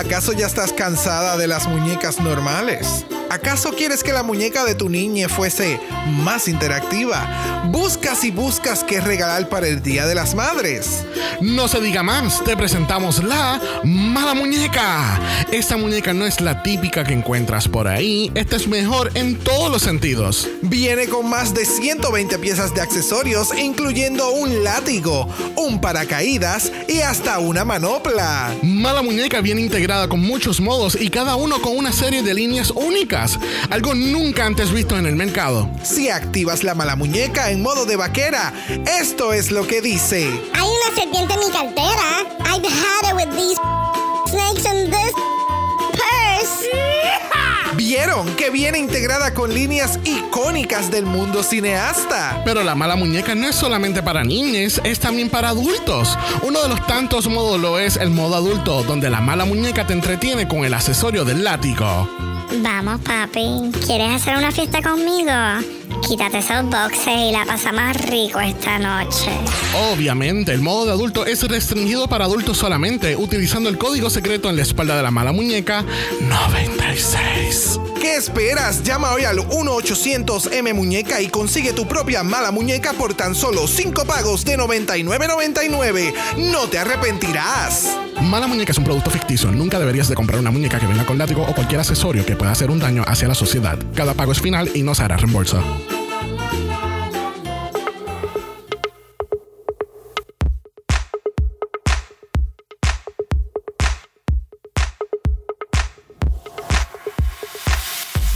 ¿Acaso ya estás cansada de las muñecas normales? ¿Acaso quieres que la muñeca de tu niña fuese más interactiva? Buscas y buscas qué regalar para el Día de las Madres. No se diga más, te presentamos la mala muñeca. Esta muñeca no es la típica que encuentras por ahí, esta es mejor en todos los sentidos. Viene con más de 120 piezas de accesorios, incluyendo un látigo, un paracaídas y hasta una manopla. Mala muñeca viene integrada con muchos modos y cada uno con una serie de líneas únicas algo nunca antes visto en el mercado. Si activas la mala muñeca en modo de vaquera, esto es lo que dice. Hay una serpiente en mi cartera. I've had it with these snakes in this purse. Vieron que viene integrada con líneas icónicas del mundo cineasta. Pero la mala muñeca no es solamente para niños, es también para adultos. Uno de los tantos modos lo es el modo adulto, donde la mala muñeca te entretiene con el accesorio del látigo. Vamos, papi. ¿Quieres hacer una fiesta conmigo? Quítate esos boxes y la pasamos rico esta noche. Obviamente, el modo de adulto es restringido para adultos solamente, utilizando el código secreto en la espalda de la mala muñeca 96. ¿Qué esperas? Llama hoy al 1-800-M Muñeca y consigue tu propia mala muñeca por tan solo 5 pagos de 99.99. No te arrepentirás. Mala muñeca es un producto ficticio. Nunca deberías de comprar una muñeca que venga con látigo o cualquier accesorio que pueda hacer un daño hacia la sociedad. Cada pago es final y no se hará reembolso.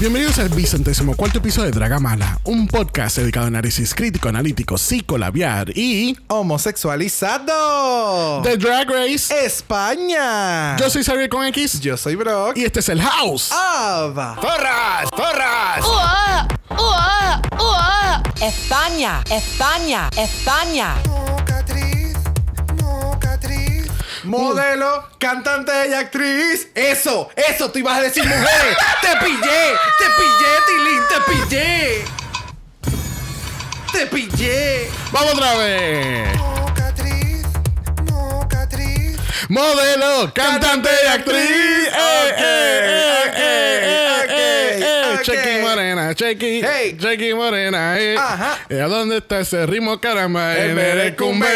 Bienvenidos al vicentésimo cuarto episodio de Dragamala, un podcast dedicado a análisis crítico, analítico, psicolabiar y homosexualizado de Drag Race España. Yo soy Xavier con X. Yo soy Brock. Y este es el House. Ava. ¡Torras! ¡Torras! ¡Ua! ¡Ua! ¡Ua! España, España, España. Modelo, cantante y actriz. Eso, eso, tú ibas a decir mujeres. te pillé, te pillé, Tilín, te pillé. Te pillé. Vamos otra vez. Modelo, cantante y actriz. Chequi Morena, Chequi, Hey. Chequi Morena, eh. Ajá. ¿Y a dónde está ese ritmo, caramba? El En el cumbe.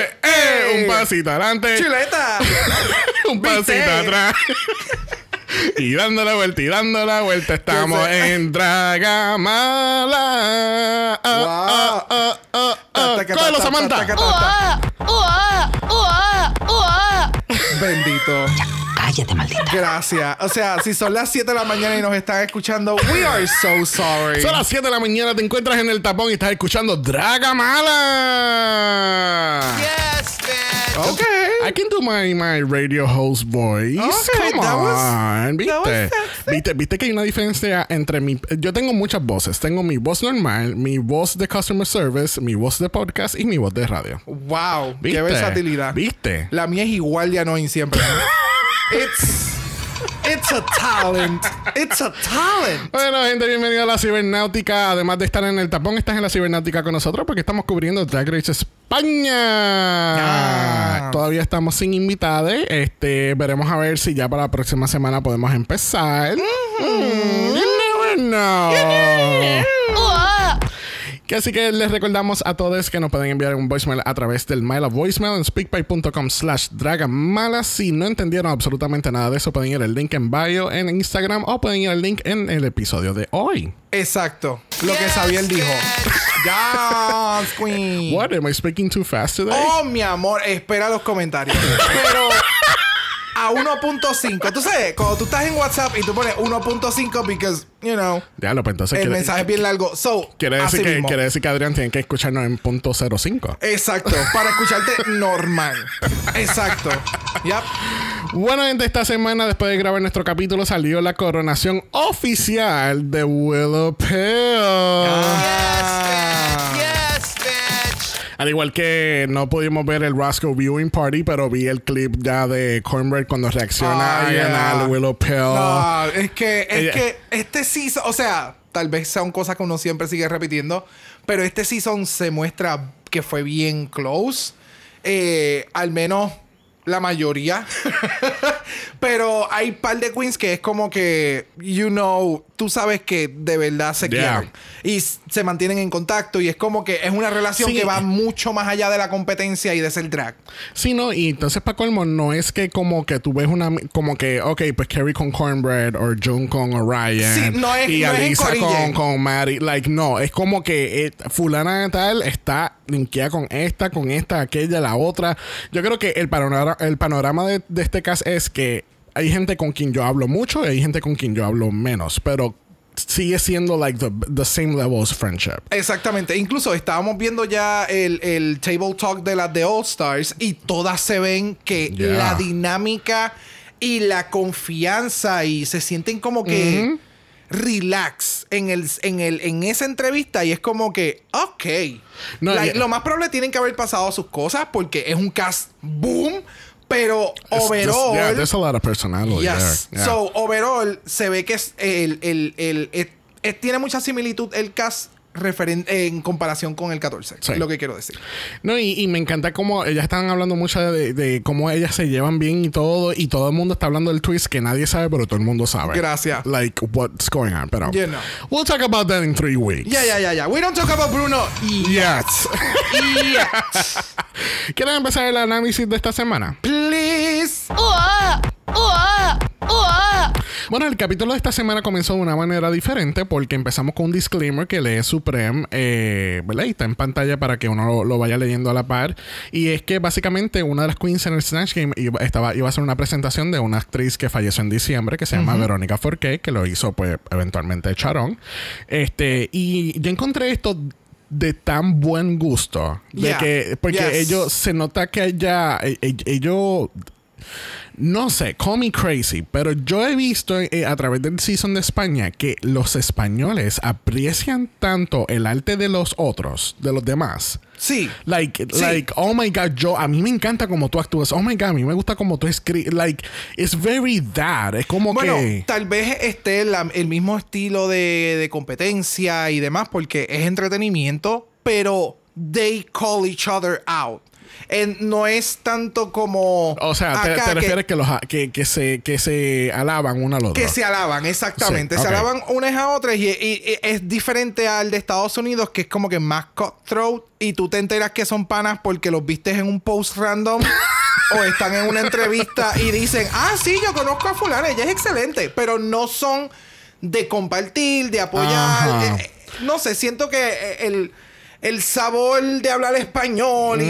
Un pasito adelante, Chuleta. un pasito ¿Viste? atrás. Y dando la vuelta y dando la vuelta estamos en Dragamala. Ah, ah, ah, ah, ah. Cógelo, taca, Samantha. taca, taca. ¡Ua! ¡Ua! ¡Ua! ¡Ua! Bendito. Cállate, maldita. Gracias. O sea, si son las 7 de la mañana y nos están escuchando, we are so sorry. Son las 7 de la mañana, te encuentras en el tapón y estás escuchando Dragamala. Yes, man. Ok. I can do my, my radio host voice. Okay, Come that was- on. ¿Viste? that was sexy. ¿Viste? ¿Viste que hay una diferencia entre mi... Yo tengo muchas voces. Tengo mi voz normal, mi voz de customer service, mi voz de podcast y mi voz de radio. Wow. ¿Viste? Qué versatilidad. ¿Viste? La mía es igual de annoying siempre. It's. It's a talent. It's a talent. Bueno, gente, bienvenido a la cibernáutica. Además de estar en el tapón, estás en la cibernáutica con nosotros porque estamos cubriendo Drag Race España. Ah. Todavía estamos sin invitados. Este, veremos a ver si ya para la próxima semana podemos empezar. Mm, you never know. ¡Ua! Que así que les recordamos a todos que nos pueden enviar un voicemail a través del mail of voicemail en speakpipe.com slash dragamala. Si no entendieron absolutamente nada de eso, pueden ir al link en bio en Instagram o pueden ir al link en el episodio de hoy. Exacto. Lo que Xavier dijo. Yes, Queen. What? Am I speaking too fast today? Oh, mi amor, espera los comentarios. Pero a 1.5. Tú sabes, cuando tú estás en WhatsApp y tú pones 1.5 because, you know, Ya lo pues entonces el quiere, mensaje es bien largo. So, quiere decir que, mismo. quiere decir que Adrián tiene que escucharnos en punto 05. Exacto, para escucharte normal. Exacto. Yep. Bueno, gente, esta semana, después de grabar nuestro capítulo, salió la coronación oficial de Willow Pill. Ah. Al igual que no pudimos ver el Roscoe Viewing Party, pero vi el clip ya de Cornbread cuando reacciona Ah, a yeah. ganar Willow Pill. No, es que, es Ella- que este season, o sea, tal vez sean cosas que uno siempre sigue repitiendo, pero este season se muestra que fue bien close. Eh, al menos la mayoría. pero hay par de queens que es como que, you know, tú sabes que de verdad se Yeah. quieren. Y se mantienen en contacto y es como que es una relación Sí. que va mucho más allá de la competencia y de ser drag. Sí, no, y entonces para colmo, no es que como que tú ves una, como que, ok, pues Carrie con Cornbread, o June con Orion, Sí, no es- y no es Alisa con, con Maddie, like, no, es como que eh, fulana de tal está linkeada con esta, con esta, aquella, la otra. Yo creo que el panorama, el panorama de, de este caso es que hay gente con quien yo hablo mucho y hay gente con quien yo hablo menos, pero sigue siendo like the, the same level as friendship. Exactamente. Incluso estábamos viendo ya el, el table talk de las de All Stars y todas se ven que Yeah. la dinámica y la confianza y se sienten como que relax en el en el en esa entrevista y es como que ok No, Like, y- lo más probable tienen que haber pasado sus cosas porque es un cast boom pero It's just- overall yeah, there's a lot of personality Yes. there. Yeah. So, overall, se ve que es el, el, el- el- tiene mucha similitud el cast referen- en comparación con el 14. Sí. Lo que quiero decir. No, y, y me encanta cómo ellas están hablando mucho de, de cómo ellas se llevan bien y todo, y todo el mundo está hablando del twist que nadie sabe, pero todo el mundo sabe. Gracias. Like, what's going on, pero... You know. We'll talk about that in three weeks. Ya, ya, ya, ya. We don't talk about Bruno. Yes. Yet. ¿Quieren empezar el análisis de esta semana? Please. ¡Uah! ¡Uah! Bueno, el capítulo de esta semana comenzó de una manera diferente porque empezamos con un disclaimer que lee Supreme, eh, ¿verdad? Y está en pantalla para que uno lo, lo vaya leyendo a la par. Y es que básicamente una de las queens en el Snatch Game iba, estaba, iba a hacer una presentación de una actriz que falleció en diciembre que se llama Verónica Forqué, que lo hizo pues eventualmente Charon. Este, y yo encontré esto de tan buen gusto de Yeah. que porque Yes. ellos se nota que ella e- e- ellos no sé, call me crazy, pero yo he visto eh, a través del season de España que los españoles aprecian tanto el arte de los otros, de los demás. Sí. Like, Sí. like, oh my god, yo, a mí me encanta como tú actúas. Oh my god, a mí me gusta como tú escribes. Like, it's very that. Es como Bueno, que. tal vez esté la- el mismo estilo de, de competencia y demás, porque es entretenimiento, pero they call each other out. No es tanto como. O sea, te, refieres que, los, a- que, que, se, que se alaban al otro. Que se alaban, exactamente. Sí, Se alaban unas a otras y, y- y es diferente al de Estados Unidos, que es como que más cutthroat y tú te enteras que son panas porque los vistes en un post random o están en una entrevista y dicen, ah, sí, yo conozco a fulana, ella es excelente, pero no son de compartir, de apoyar. Eh, eh, no sé, siento que eh, el, el sabor de hablar español y,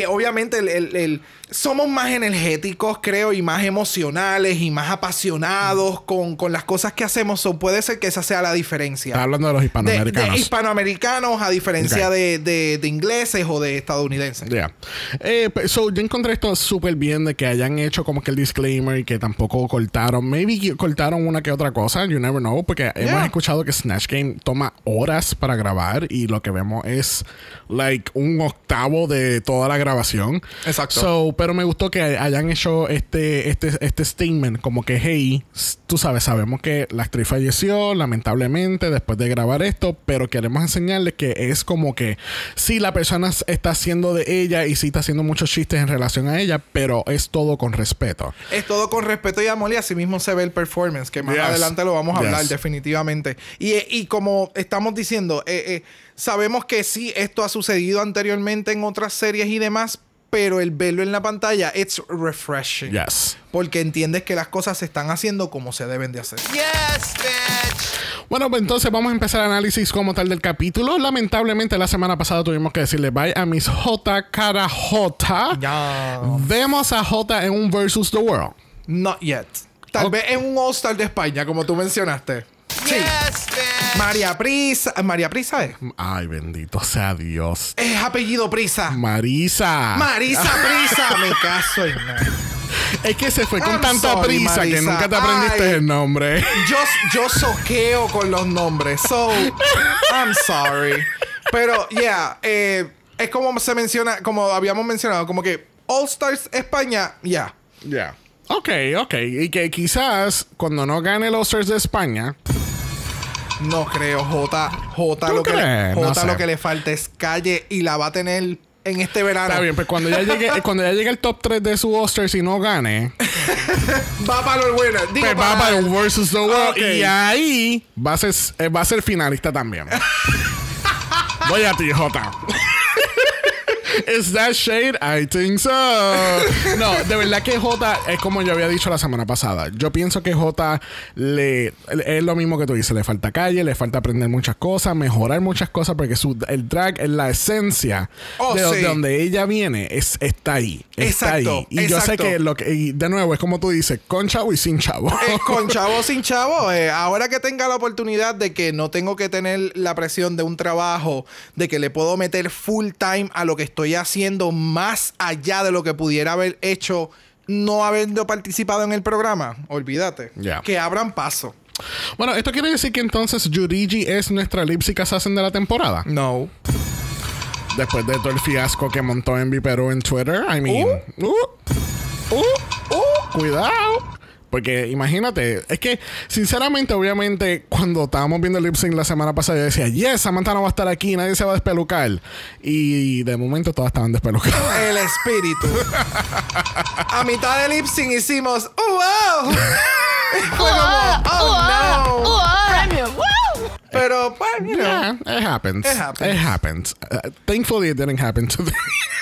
y obviamente el, el- el- somos más energéticos, creo, y más emocionales y más apasionados con, con las cosas que hacemos. O puede ser que esa sea la diferencia. Está hablando de los hispanoamericanos. de hispanoamericanos a diferencia de, de- de ingleses o de estadounidenses. Yeah. Eh, so, yo encontré esto súper bien de que hayan hecho como que el disclaimer y que tampoco cortaron. Maybe cortaron una que otra cosa. You never know. Porque hemos escuchado que Snatch Game toma horas para grabar y lo que vemos es like un octavo de toda la grabación. Exacto. So, pero me gustó que hayan hecho este, este, este statement como que, hey, tú sabes, sabemos que la actriz falleció lamentablemente después de grabar esto, pero queremos enseñarles que es como que sí la persona está haciendo de ella y sí está haciendo muchos chistes en relación a ella, pero es todo con respeto. Es todo con respeto y amor y así mismo se ve el performance, que más Yes. adelante lo vamos a hablar definitivamente. Y, eh, y como estamos diciendo, eh, eh, sabemos que sí, esto ha sucedido anteriormente en otras series y demás, pero el verlo en la pantalla, it's refreshing. Yes. Porque entiendes que las cosas se están haciendo como se deben de hacer. Bueno, pues entonces vamos a empezar el análisis como tal del capítulo. Lamentablemente la semana pasada tuvimos que decirle bye a Miss J cara J. Ya. Vemos a J en un versus the world. Not yet. Tal vez en un All-Star de España, como tú mencionaste. Sí. María Prisa. María Prisa es. Ay, bendito sea Dios. Es apellido Prisa. Marisa. Marisa Prisa. Me caso en nada. es que se fue con I'm tanta sorry, prisa que nunca te aprendiste Ay. el nombre. Yo, yo soqueo con los nombres. So, I'm sorry. Pero, yeah, eh, es como se menciona, como habíamos mencionado, como que All Stars España, ya. Ya. Ok, ok. Y que quizás cuando no gane los Oscars de España, No creo, J. J ¿Tú lo que, le, crees? No J sé. lo que le falta es calle y la va a tener en este verano. está bien, pues cuando ya llegue, cuando ya llegue el top 3 de su Oscars y no gane, Va para los winners. Digo, pues va para el versus the world y ahí va a ser, eh, va a ser finalista también. Voy a ti, Jota. Is that shade? I think so. No, de verdad que Jota es como yo había dicho la semana pasada. Yo pienso que Jota le es lo mismo que tú dices. Le falta calle, le falta aprender muchas cosas, mejorar muchas cosas, porque su, el drag es la esencia Oh, de, sí. de donde ella viene. Es, está ahí. Está Exacto, ahí. Y yo sé que lo que, y de nuevo, es como tú dices, con chavo y sin chavo. Eh, con chavo sin chavo, eh, ahora que tenga la oportunidad de que no tengo que tener la presión de un trabajo, de que le puedo meter full time a lo que estoy haciendo más allá de lo que pudiera haber hecho no habiendo participado en el programa, olvídate. Que abran paso. Bueno, esto quiere decir que entonces Yurigi es nuestra lipsy assassin de la temporada. No. Después de todo el fiasco que montó en Perú en Twitter. I mean, uh, uh, uh, cuidado. Porque imagínate, es que sinceramente, obviamente, cuando estábamos viendo el lip sync la semana pasada, yo decía, yes, Samantha no va a estar aquí, nadie se va a despelucar. Y de momento todas estaban despelucadas. El espíritu. a mitad del lip sync hicimos, ¡Oh, wow! Fue como, ¡Oh, no! Pero, pues, you know. Yeah, it happens. It happens. It happens. Uh, thankfully, it didn't happen today.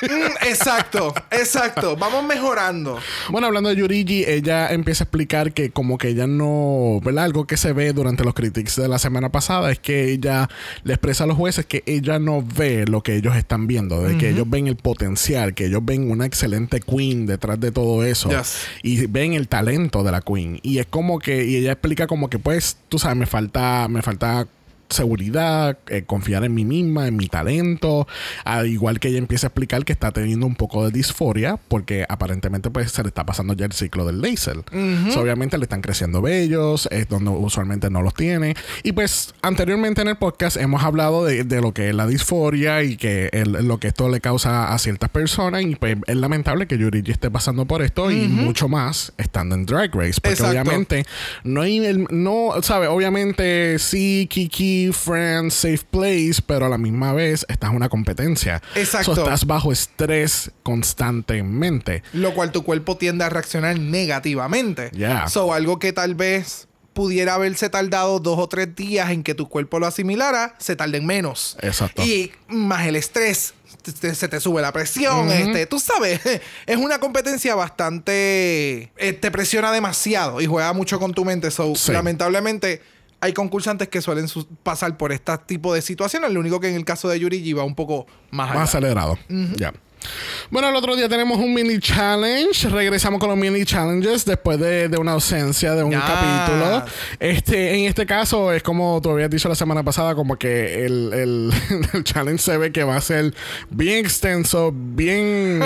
Mm, exacto, exacto. Vamos mejorando. Bueno, hablando de Yurigi, ella empieza a explicar que como que ella no, ¿verdad? Algo que se ve durante los critics de la semana pasada es que ella le expresa a los jueces que ella no ve lo que ellos están viendo, de que ellos ven el potencial, que ellos ven una excelente queen detrás de todo eso Yes. y ven el talento de la queen y es como que y ella explica como que pues, tú sabes, me falta me falta seguridad, eh, confiar en mí misma, en mi talento, al igual que ella empieza a explicar que está teniendo un poco de disforia porque aparentemente pues se le está pasando ya el ciclo del laser. So, obviamente le están creciendo vellos, es donde usualmente no los tiene. Y pues anteriormente en el podcast hemos hablado de, de lo que es la disforia y que el- lo que esto le causa a ciertas personas y pues es lamentable que Yurigi esté pasando por esto y mucho más estando en Drag Race porque Exacto. obviamente no hay el, no, ¿sabes? Obviamente sí, Kiki, Friends, Safe Place, pero a la misma vez estás en una competencia. Exacto. So, estás bajo estrés constantemente. Lo cual tu cuerpo tiende a reaccionar negativamente. Yeah. So, algo que tal vez pudiera haberse tardado dos o tres días en que tu cuerpo lo asimilara, se tarden menos. Exacto. Y más el estrés. te- te- se te sube la presión, este, tú sabes, es una competencia bastante, eh, te presiona demasiado y juega mucho con tu mente. So, Sí. lamentablemente, hay concursantes que suelen su- pasar por este tipo de situaciones. Lo único que en el caso de Yurigi va un poco más. Más acelerado. Ya. Bueno, el otro día tenemos un mini challenge. Regresamos con los mini challenges después de, de una ausencia de un capítulo. Este, en este caso, es como tú habías dicho la semana pasada, como que el, el, el challenge se ve que va a ser bien extenso, bien,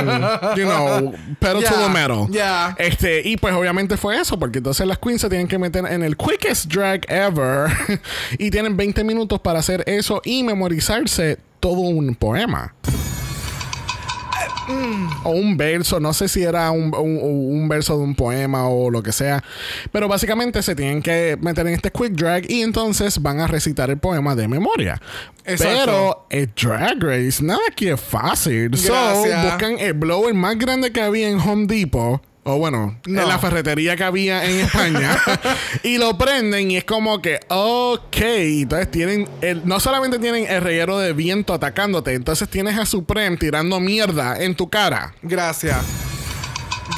you know, pedal to Ya, the metal. ya. Este, y pues obviamente fue eso, porque entonces las queens se tienen que meter en el quickest drag ever y tienen 20 minutos para hacer eso y memorizarse todo un poema. O un verso, no sé si era un, un- un verso de un poema o lo que sea. Pero básicamente se tienen que meter en este quick drag y entonces van a recitar el poema de memoria. Exacto. Pero el Drag Race, nada que es fácil. So, buscan el blower más grande que había en Home Depot. O bueno, No. en la ferretería que había en España. y lo prenden y es como que, ok. Entonces tienen, el, no solamente tienen el reguero de viento atacándote, entonces tienes a Supreme tirando mierda en tu cara. Gracias.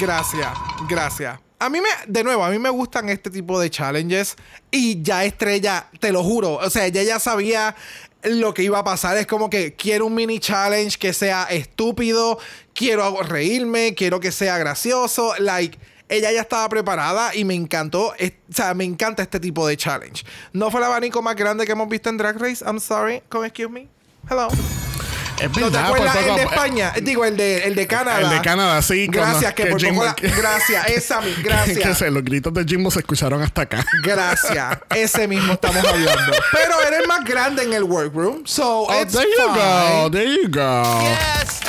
Gracias. Gracias. A mí me, de nuevo, a mí me gustan este tipo de challenges. Y ya Estrella, te lo juro. O sea, ella ya sabía lo que iba a pasar. Es como que quiero un mini challenge que sea estúpido. Quiero reírme. Quiero que sea gracioso. Like. Ella ya estaba preparada y me encantó. o sea, me encanta este tipo de challenge. No fue el abanico más grande que hemos visto en Drag Race. I'm sorry. Come excuse me. Hello. Es ¿No te acuerdas por el de España? Digo, el de, el de Canadá. El de Canadá, sí. Gracias, que, por Jimbo- poco la- Gracias, esa que gracias. se- los gritos de Jimbo se escucharon hasta acá. Gracias. Ese mismo estamos hablando. Pero eres más grande en el workroom. So, Oh, it's there you fine. go, there you go. Yes.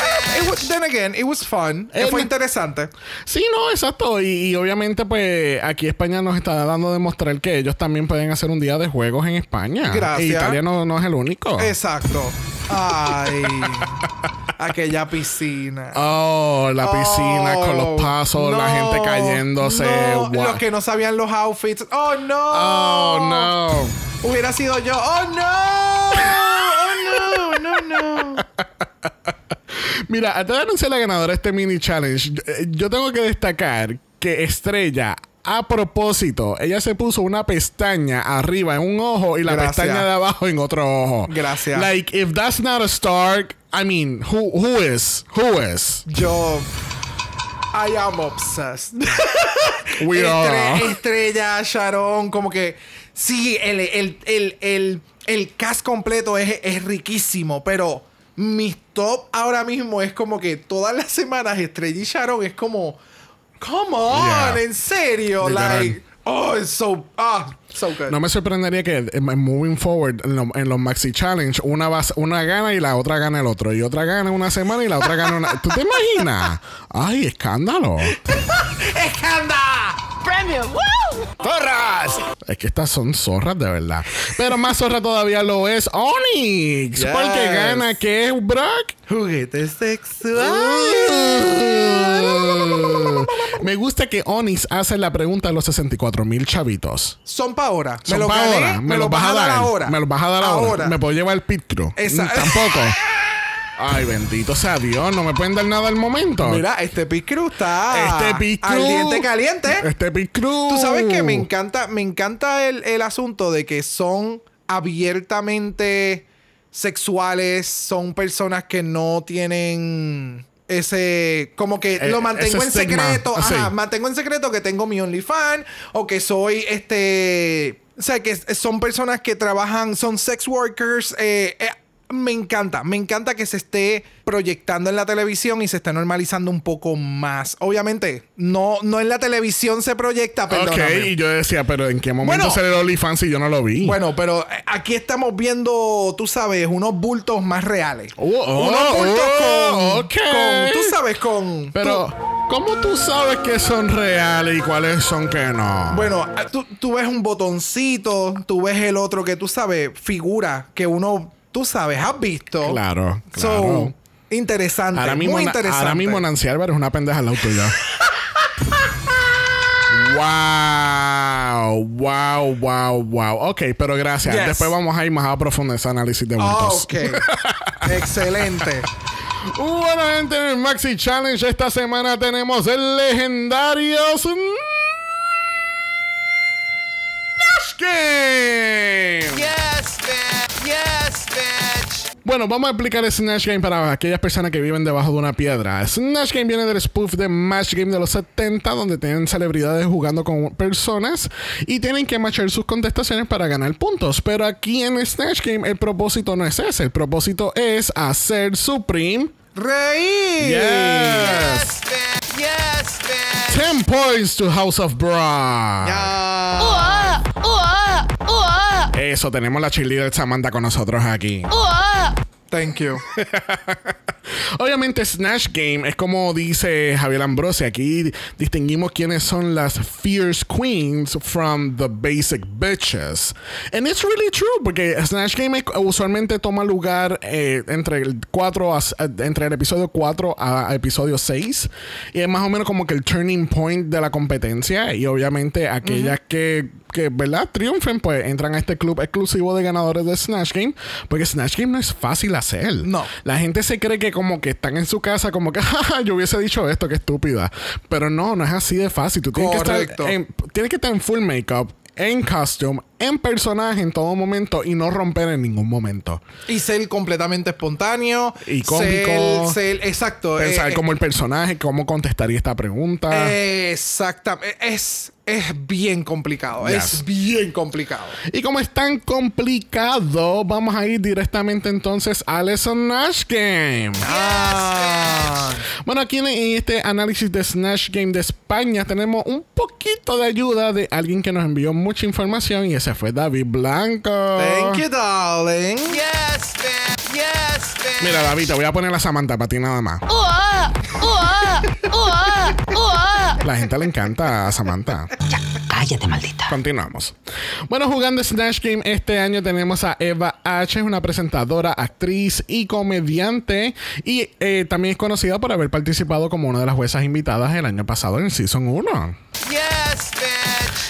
It was- then again, it was fun. Eh, Fue no- interesante. Sí, no, exacto. Y, y obviamente, pues aquí España nos está dando a demostrar que ellos también pueden hacer un día de juegos en España. Gracias. Y Italia no, no es el único. Exacto. Ay. aquella piscina. Oh, la piscina con los Oh, pasos, la gente cayéndose. no. Los que no sabían los outfits. Oh, no. Oh, no. Hubiera sido yo. Oh, no. Oh, no. No, no. Mira, antes de anunciar la ganadora de este mini challenge, yo, eh, yo tengo que destacar que Estrella, a propósito, ella se puso una pestaña arriba en un ojo y la Gracias. pestaña de abajo en otro ojo. Gracias. Like, if that's not a star, I mean, who, who is? Who is? Yo. I am obsessed. We are. Estrella, Sharon, como que. Sí, el, el, el, el, el cast completo es, es riquísimo, pero mis top ahora mismo es como que todas las semanas Estrella y Sharon es como. Come on, Yeah. en serio. Literal. Like, oh, it's so. Ah, so good. No me sorprendería que eh, moving forward en, lo- en los Maxi Challenge una, va- una gana y la otra gana el otro. Y otra gana una semana y la otra gana una. ¿Tú te imaginas? ¡Ay, escándalo! ¡Escanda! Premium. Woo! ¡Zorras! Es que estas son zorras de verdad. Pero más zorra todavía lo es Onyx. Yes. Porque gana que es Brock. Juguete sexual. Uh. Me gusta que Onyx hace la pregunta a los 64 mil chavitos. Son pa' ahora. Son lo pa' gané, ahora. Me, los vas a dar ahora. Me los vas a dar ahora. Me puedo llevar el pit crew. Esa- Mm, Tampoco. Ay, bendito sea Dios. No me pueden dar nada al momento. Mira, este Pit Crew está este pit crew. al diente caliente. Este pit crew. Tú sabes que me encanta, me encanta el, el asunto de que son abiertamente sexuales, son personas que no tienen ese como que Eh, lo mantengo en estigma, secreto, sí. ajá, mantengo en secreto que tengo mi OnlyFans o que soy este, o sea, que son personas que trabajan, son sex workers, eh, eh, me encanta, me encanta que se esté proyectando en la televisión y se esté normalizando un poco más. Obviamente, no, no en la televisión se proyecta, Ok, perdóname. y yo decía, pero ¿en qué momento Bueno. el OnlyFans y yo no lo vi? Bueno, pero eh, aquí estamos viendo, tú sabes, unos bultos más reales. Oh, oh, unos bultos oh, con, ok. con- tú sabes, con... Pero, tú- ¿cómo tú sabes que son reales y cuáles son que no? bueno, ah, tú, tú ves un botoncito, tú ves el otro que tú sabes, figura que uno, tú sabes, has visto. Claro, So, claro. interesante. ahora mismo, muy interesante. ahora mismo Nancy Álvarez es una pendeja al lado tuyo. wow, wow, wow, wow. Ok, pero gracias. Yes. Después vamos a ir más a profundo ese análisis de bultos. Ok. Excelente. Bueno, gente, en el Maxi Challenge esta semana tenemos el legendario Snatch Game. Bitch. Yes, bitch. Bueno, vamos a explicar el Snatch Game para aquellas personas que viven debajo de una piedra. Snatch Game viene del spoof de Match Game de los 70, donde tienen celebridades jugando con personas y tienen que matchar sus contestaciones para ganar puntos. Pero aquí en Snatch Game el propósito no es ese, el propósito es hacer Supreme. Reír. Yes. Yes, bitch. Yes, bitch. 10 points to House of Bra. Ya. Ooh, ah. Ooh, ah. Ooh, ah. Eso, tenemos la cheerleader Samantha con nosotros aquí. Thank you. Obviamente Snatch Game es como dice Javier Ambrosi. Aquí distinguimos quiénes son las fierce queens from the basic bitches. And it's really true porque Snatch Game usualmente toma lugar eh, entre el 4 a- entre el episodio 4 a, a episodio 6 y es más o menos como que el turning point de la competencia y obviamente aquellas que que, ¿verdad? Triunfen, pues entran a este club exclusivo de ganadores de Snatch Game. Porque Snatch Game no es fácil hacer. No. La gente se cree que como que están en su casa, como que, "Ja, yo hubiese dicho esto, que estúpida. Pero no, no es así de fácil. Tú tienes que estar en, tienes que estar en full makeup, en costume, en personaje en todo momento y no romper en ningún momento. Y ser completamente espontáneo. Y cómico. Ser, ser- exacto. Pensar eh, como el personaje, cómo contestaría esta pregunta. Exactamente. Es, es bien complicado. Yes. Es bien complicado. Y como es tan complicado, vamos a ir directamente entonces al Snatch Game. Ah. Bueno, aquí en este análisis de Snatch Game de España tenemos un poquito de ayuda de alguien que nos envió mucha información y ese fue David Blanco. Thank you, darling. Yes. Yes. Mira, David, te voy a poner la Samantha para ti nada más. Ooh-ah, ooh-ah, ooh-ah, ooh-ah. La gente le encanta a Samantha. Cállate, maldita. Continuamos. Bueno, jugando Snatch Game este año tenemos a Eva H, es una presentadora, actriz y comediante. Y eh, también es conocida por haber participado como una de las juezas invitadas el año pasado en el Season 1. Yes, bitch.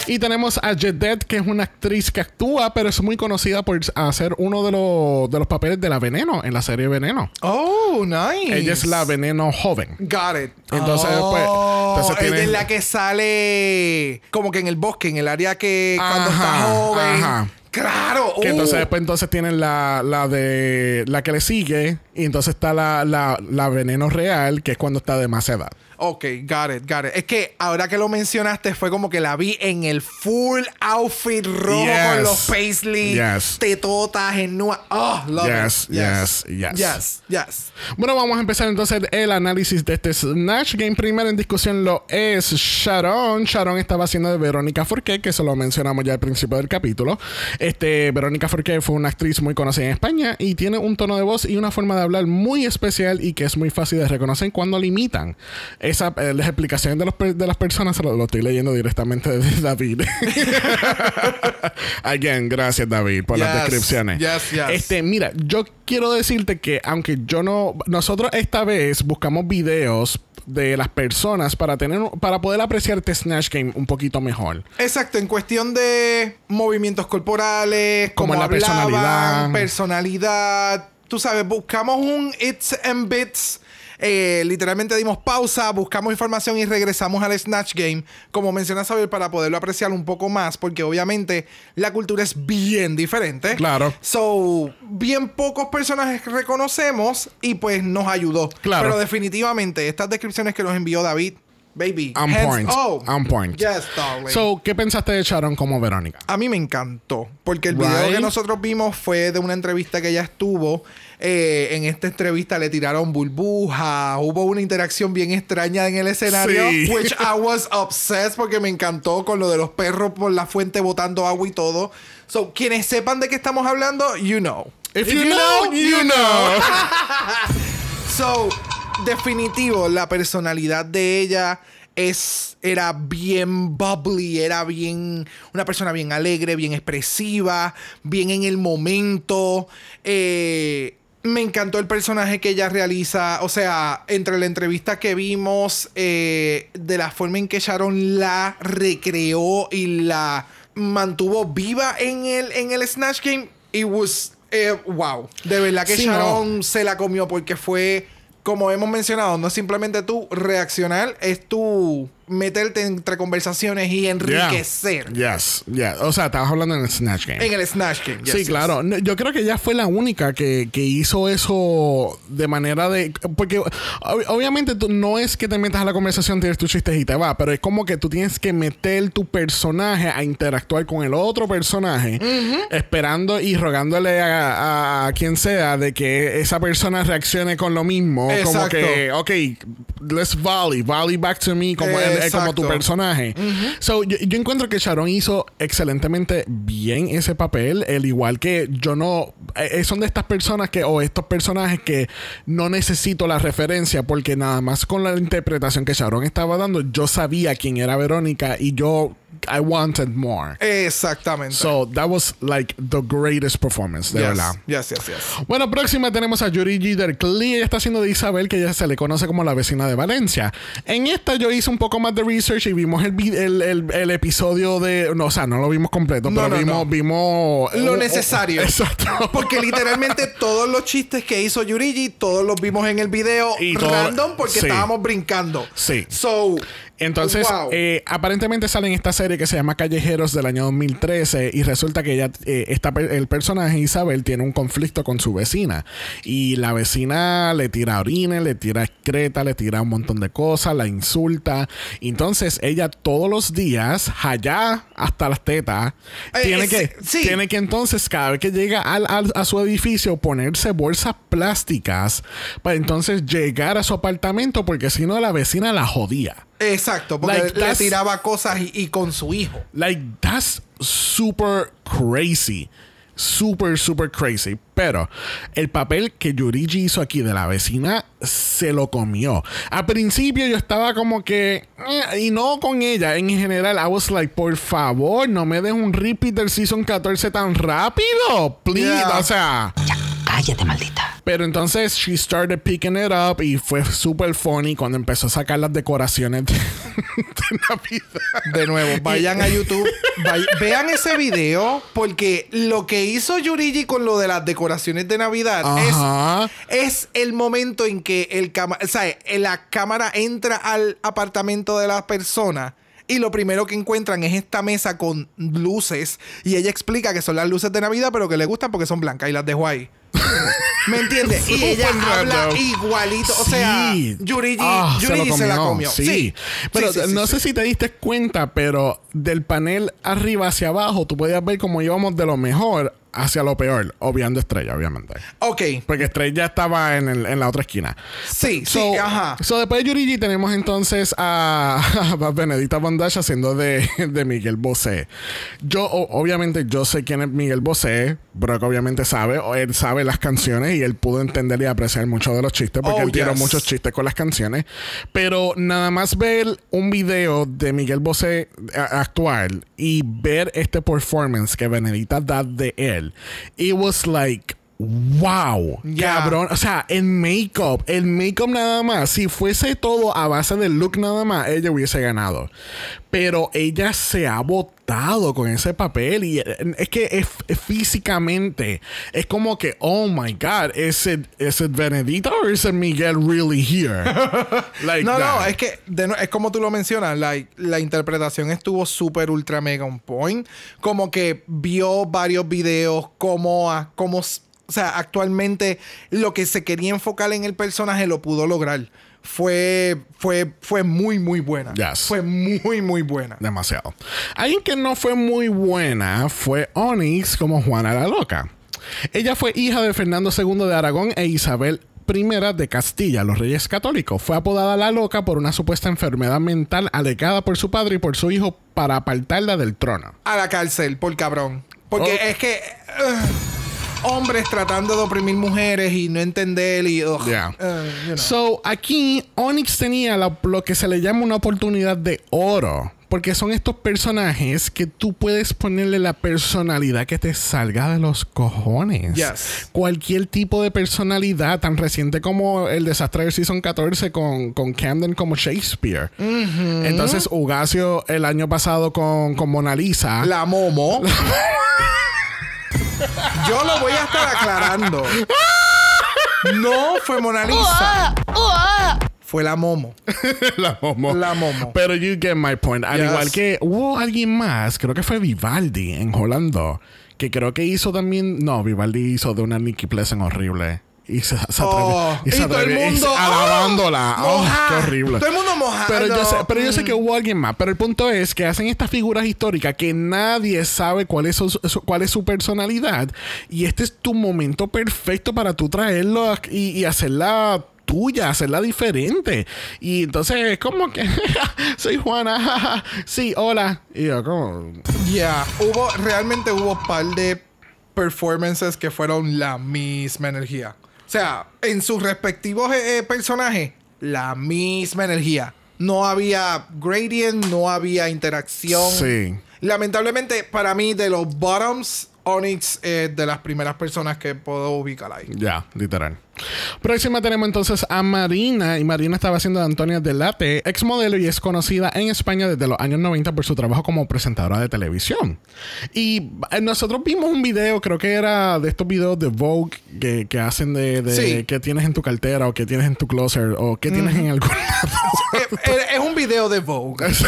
Y tenemos a Jedet, que es una actriz que actúa, pero es muy conocida por hacer uno de los, de los papeles de la Veneno en la serie Veneno. Oh, nice. Ella es la Veneno joven. Got it. Entonces, pues, entonces ella tiene- es la que sale como que en el bosque, en el área que cuando está joven. ajá. Claro. Que uh. entonces después entonces tienen la, la de la que le sigue y entonces está la, la, la veneno real que es cuando está de más edad. Ok, got it, got it. Es que ahora que lo mencionaste fue como que la vi en el full outfit rojo Yes. con los paisley, Yes. tetotas en nua. Oh, love Yes, it. yes, yes. Yes, yes. Bueno, vamos a empezar entonces el análisis de este Snatch Game. Primero en discusión lo es Sharon. Sharon estaba haciendo de Verónica Forqué, que se lo mencionamos ya al principio del capítulo. Este, Verónica Forqué fue una actriz muy conocida en España y tiene un tono de voz y una forma de hablar muy especial y que es muy fácil de reconocer cuando la imitan. Esa, eh, las explicaciones de, los de las personas se lo, lo estoy leyendo directamente de David. Again, gracias David por las descripciones. yes, yes. Este, mira, yo quiero decirte que aunque yo no, nosotros esta vez buscamos videos de las personas para tener, para poder apreciar este Snatch Game un poquito mejor. Exacto, en cuestión de movimientos corporales, Como como la personalidad. personalidad. Tú sabes, buscamos un It's and Bits. Eh, literalmente dimos pausa, buscamos información y regresamos al Snatch Game, como menciona Saber, para poderlo apreciar un poco más, porque obviamente la cultura es bien diferente. Claro. So, bien pocos personajes que reconocemos y pues nos ayudó. Claro. Pero definitivamente, estas descripciones que nos envió David, baby. On point. Oh, On point. Yes, darling. So, ¿qué pensaste de Sharon como Verónica? A mí me encantó, porque el video que nosotros vimos fue de una entrevista que ella estuvo. Eh, en esta entrevista le tiraron burbuja, hubo una interacción bien extraña en el escenario, Sí. which I was obsessed porque me encantó con lo de los perros por la fuente botando agua y todo. So, quienes sepan de qué estamos hablando, you know. If you know, you know. So, definitivo, la personalidad de ella es, era bien bubbly, era bien, una persona bien alegre, bien expresiva, bien en el momento. Eh, me encantó el personaje que ella realiza. O sea, entre la entrevista que vimos, eh, de la forma en que Sharon la recreó y la mantuvo viva en el, en el Snatch Game, it was eh, wow. De verdad que Sí, no. Sharon se la comió porque fue, como hemos mencionado, no es simplemente tú reaccionar, es tú meterte entre conversaciones y enriquecer Yeah. Yes, yes. O sea, estabas hablando en el Snatch Game. en el Snatch Game. Yes, sí, yes. claro. Yo creo que ella fue la única que, que hizo eso de manera de... Porque ob- obviamente tú, no es que te metas a la conversación, tienes tus chistes y te va, pero es como que tú tienes que meter tu personaje a interactuar con el otro personaje, esperando y rogándole a, a quien sea de que esa persona reaccione con lo mismo. Como que, ok, let's volley, volley back to me, como, el- eh, como tu personaje. So, yo, yo encuentro que Sharon hizo excelentemente bien ese papel, el igual que yo no eh, son de estas personas que o estos personajes que no necesito la referencia porque nada más con la interpretación que Sharon estaba dando, yo sabía quién era Verónica y yo I wanted more. Exactamente. So, that was like the greatest performance, de yes. verdad. Yes, yes, yes. Bueno, próxima tenemos a Yuri Gidercli. Ella está haciendo de Isabel, que ella se le conoce como la vecina de Valencia. En esta yo hice un poco más de research y vimos el, el, el- el episodio de... No, o sea, no lo vimos completo, No, pero no, vimos... no. vimos Lo oh, necesario. exacto. Porque literalmente todos los chistes que hizo Yurigi, todos los vimos en el video Y todo- random porque sí. estábamos brincando. Sí. So, Entonces, Wow. eh, aparentemente sale en esta serie que se llama Callejeros del año 2013 y resulta que ella, eh, esta el personaje Isabel tiene un conflicto con su vecina y la vecina le tira orines, le tira excreta, le tira un montón de cosas, la insulta. Entonces, ella todos los días, allá hasta las tetas, Eh, tiene, que, sí. tiene que entonces cada vez que llega al- al- a su edificio ponerse bolsas plásticas para entonces llegar a su apartamento porque si no la vecina la jodía. Exacto, porque Like, le tiraba cosas y, y con su hijo. Like, that's super crazy. Super, super crazy. Pero el papel que Yurigi hizo aquí de la vecina se lo comió. Al principio yo estaba como que. eh, y no con ella. En general, I was like, por favor, no me des un repeat del season 14 tan rápido. Please. Yeah. O sea. Cállate, maldita. Pero entonces she started picking it up y fue super funny cuando empezó a sacar las decoraciones de, de Navidad. De nuevo, vayan a YouTube, vay- vean ese video, porque lo que hizo Yurigi con lo de las decoraciones de Navidad Ajá. es, es el momento en que el cama- sea, la cámara entra al apartamento de la persona. Y lo primero que encuentran es esta mesa con luces. Y ella explica que son las luces de Navidad, pero que le gustan porque son blancas. Y las dejo ahí. ¿Me entiendes? Y ella habla igualito. O sea, Sí. Yurigi, Ah, Yurigi se, la comió. Sí. Sí. Pero Sí, no sé si te diste cuenta, pero del panel arriba hacia abajo, tú podías ver cómo íbamos de lo mejor hacia lo peor, obviando Estrella, obviamente. Ok. Porque Estrella estaba en, el- en la otra esquina. Sí, So, sí, ajá. so después de Yurigi tenemos entonces a, a Benedita Bondage haciendo de, de Miguel Bosé. Yo, obviamente, yo sé quién es Miguel Bosé. Brock obviamente sabe, o él sabe las canciones y él pudo entender y apreciar muchos de los chistes porque Oh, él tiró yes. muchos chistes con las canciones. Pero nada más ver un video de Miguel Bosé a- actual y ver este performance que Benedita da de él, it was like. Wow, Yeah. cabrón. O sea, el make-up, el make-up nada más. Si fuese todo a base del look nada más, ella hubiese ganado. Pero ella se ha botado con ese papel y eh, es que es, es físicamente es como que, oh my God, ¿es it, is it Benedita or is it Miguel really here? Like No, no, es que de es como tú lo mencionas, like, la interpretación estuvo súper ultra mega on point. Como que vio varios videos, como, a- como, o sea, actualmente lo que se quería enfocar en el personaje lo pudo lograr. Fue, fue, fue muy, muy buena. Yes. Fue muy, muy buena. Demasiado. Alguien que no fue muy buena fue Onyx como Juana la Loca. Ella fue hija de Fernando II de Aragón e Isabel I de Castilla, los reyes católicos. Fue apodada la loca por una supuesta enfermedad mental alegada por su padre y por su hijo para apartarla del trono. A la cárcel, por cabrón. Porque Oh. es que. Hombres tratando de oprimir mujeres y no entender y. ugh, Yeah. uh, you know. So, aquí Onyx tenía la- lo que se le llama una oportunidad de oro. Porque son estos personajes que tú puedes ponerle la personalidad que te salga de los cojones. Yes. Cualquier tipo de personalidad, tan reciente como el desastre del Season 14 con, con Camden como Shakespeare. Entonces, Ugacio el año pasado con, con Mona Lisa. La Momo. Yo lo voy a estar aclarando. No fue Mona Lisa. Fue la Momo. la Momo. La Momo. Pero you get my point. Al Yes. igual que hubo alguien más, creo que fue Vivaldi en Holanda, que creo que hizo también. No, Vivaldi hizo de una Nicky Pleasant horrible. Y se, se. Oh, y se y todo el y mundo, se- alabándola. oh, Oh, moja. qué horrible. Todo el mundo mojado. Pero yo, sé, pero yo sé que hubo alguien más. Pero el punto es que hacen estas figuras históricas que nadie sabe cuál es su, su- cuál es su personalidad. Y este es tu momento perfecto para tú traerlo y, y hacerla tuya, hacerla diferente. Y entonces es como que soy Juana. sí, hola. Y yo como... Ya, hubo, realmente hubo par de performances que fueron la misma energía. O sea, en sus respectivos eh, eh, personajes, la misma energía. No había gradient, no había interacción. Sí. Lamentablemente, para mí, de los bottoms, Onyx es de las primeras personas que puedo ubicar ahí. Ya, literal. Próxima tenemos entonces a Marina. Y Marina estaba haciendo de Antonia Delate, ex modelo y es conocida en España desde los años 90 por su trabajo como presentadora de televisión. Y eh, nosotros vimos un video, creo que era de estos videos de Vogue que, que hacen de, de Sí. que tienes en tu cartera o que tienes en tu closet o que tienes en algún lado. es, es- es un video de Vogue. es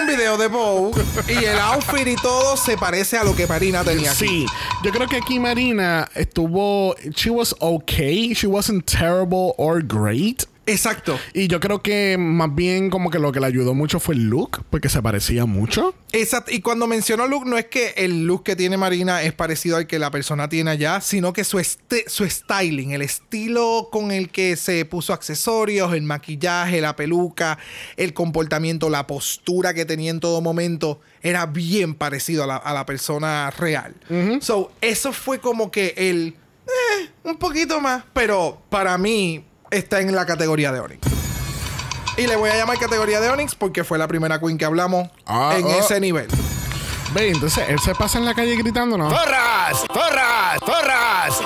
un video de Vogue. Y el outfit y todo se parece a lo que Marina tenía aquí. Sí, yo creo que aquí Marina estuvo. She was okay. She wasn't terrible or great. Exacto. Y yo creo que más bien como que lo que le ayudó mucho fue el look, porque se parecía mucho. Exacto. Y cuando menciono look, no es que el look que tiene Marina es parecido al que la persona tiene allá, sino que su, este- su styling, el estilo con el que se puso accesorios, el maquillaje, la peluca, el comportamiento, la postura que tenía en todo momento, era bien parecido a la, a la persona real. So, eso fue como que el. Eh, un poquito más. Pero para mí está en la categoría de Onyx. Y le voy a llamar categoría de Onyx porque fue la primera queen que hablamos Ah, en ah. ese nivel. Ve, entonces él se pasa en la calle gritando, ¿no? ¡Zorras! ¡Zorras! ¡Zorras!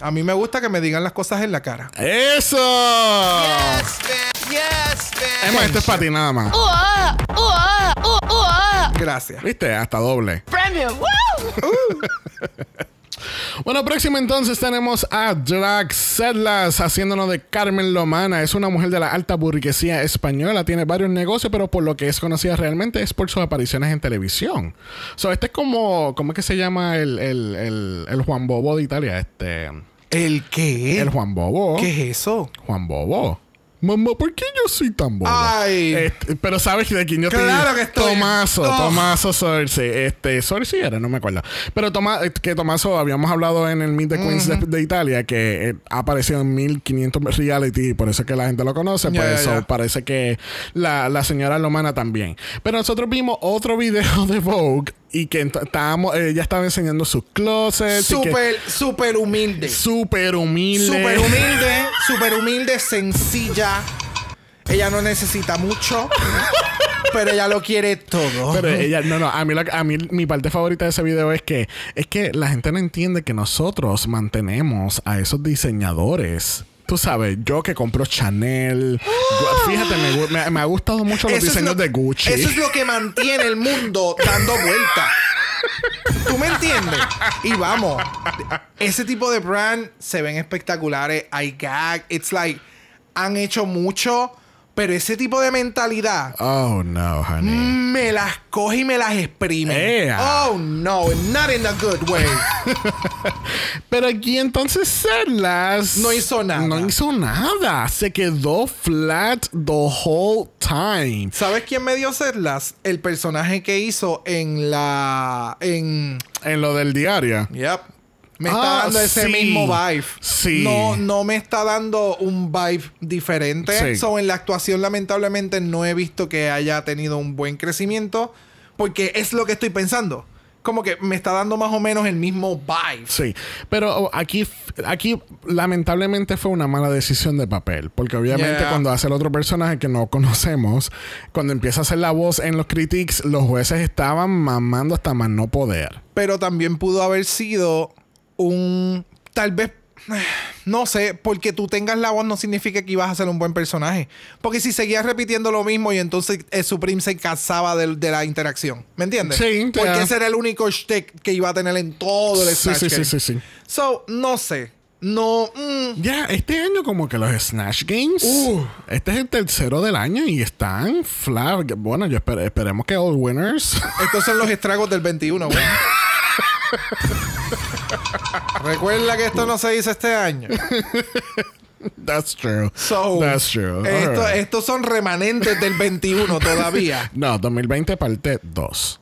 A mí me gusta que me digan las cosas en la cara. ¡Eso! Yes, bitch! Yes, bitch! Emma, esto es para ti nada más. ¡Ua! Gracias. ¿Viste? Hasta doble. ¡Premium! ¡Woo! Bueno, próximo entonces tenemos a Drag Sedlas haciéndonos de Carmen Lomana. Es una mujer de la alta burguesía española. Tiene varios negocios, pero por lo que es conocida realmente es por sus apariciones en televisión. So, este es como, ¿cómo es que se llama el, el, el, el Juan Bobo de Italia? Este, ¿El qué? el Juan Bobo. ¿Qué es eso? Juan Bobo. Mamá, ¿por qué yo soy tan bobo? Ay. Este, pero sabes de quién yo te Claro que estoy. Tomaso, Oh. Tomaso Sorsi. Este, Sorsi era, no me acuerdo. Pero Toma, eh, que Tomaso, habíamos hablado en el Meet the Queens de, de Italia, que eh, ha aparecido en 1500 reality, y por eso es que la gente lo conoce. Ya, pues ya, eso parece que la, la señora Lomana también. Pero nosotros vimos otro video de Vogue y que estábamos, ella estaba enseñando sus closets. Súper, súper humilde. Súper humilde. Súper humilde, súper humilde, sencilla. Ella no necesita mucho, pero ella lo quiere todo. Pero ella, no, no, a mí, la- a mí mi parte favorita de ese video es que es que la gente no entiende que nosotros mantenemos a esos diseñadores. Tú sabes, yo que compro Chanel, gu- fíjate, me, gu- me- me ha gustado mucho los Eso diseños lo- de Gucci. Eso es lo que mantiene el mundo dando vuelta. ¿Tú me entiendes? Y vamos, ese tipo de brand se ven espectaculares. I gag. It's like, han hecho mucho, pero ese tipo de mentalidad Oh, no, honey. me las coge y me las exprime. Oh, no, not in a good way. Pero aquí entonces Serlas No hizo nada. No hizo nada. Se quedó flat the whole time. ¿Sabes quién me dio Serlas? El personaje que hizo en la. En. En lo del diario. Yep. Me está Ah, dando ese sí. mismo vibe. Sí. No, no me está dando un vibe diferente. Sí. So, en la actuación, lamentablemente, no he visto que haya tenido un buen crecimiento. Porque es lo que estoy pensando. Como que me está dando más o menos el mismo vibe. Sí, pero oh, aquí, aquí lamentablemente fue una mala decisión de papel, porque obviamente Yeah. cuando hace el otro personaje que no conocemos, cuando empieza a hacer la voz en los critiques, los jueces estaban mamando hasta más no poder. Pero también pudo haber sido un. Tal vez. No sé, porque tú tengas la voz no significa que ibas a ser un buen personaje. Porque si seguías repitiendo lo mismo y entonces el Supreme se cansaba de, de la interacción. ¿Me entiendes? Sí, Porque ya. ese era el único shtick que iba a tener en todo el Sí, Snatch sí, sí, Game. sí, sí. So, no sé. No. mm, Ya, este año como que los Snatch Games, Uh. este es el tercero del año y están flat. Bueno, yo esper- esperemos que All Winners. estos son los estragos del 21, güey. Recuerda que esto no se hizo este año. That's true. So, That's true. esto- estos son remanentes del 21 todavía. No, 2020 parte 2.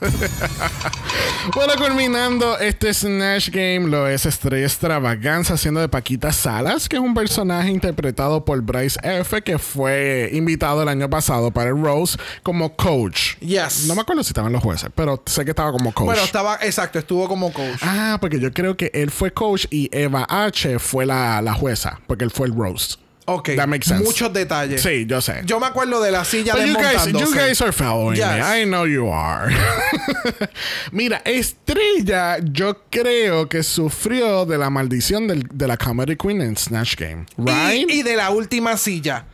Bueno, culminando este Snatch Game, lo es Estrella Extravaganza haciendo de Paquita Salas, que es un personaje interpretado por Bryce F., que fue invitado el año pasado para el Rose como coach. Yes. No me acuerdo si estaban los jueces, pero sé que estaba como coach. Bueno, estaba, exacto, estuvo como coach. Ah, porque yo creo que él fue coach y Eva H. fue la, la jueza, porque él fue el roast. Ok. That makes sense. Muchos detalles. Sí, yo sé. Yo me acuerdo de la silla But you guys, you guys are following Yes. me. I know you are. Mira, Estrella, yo creo que sufrió de la maldición del- de la Comedy Queen en Snatch Game. Right? Y, y de la última silla.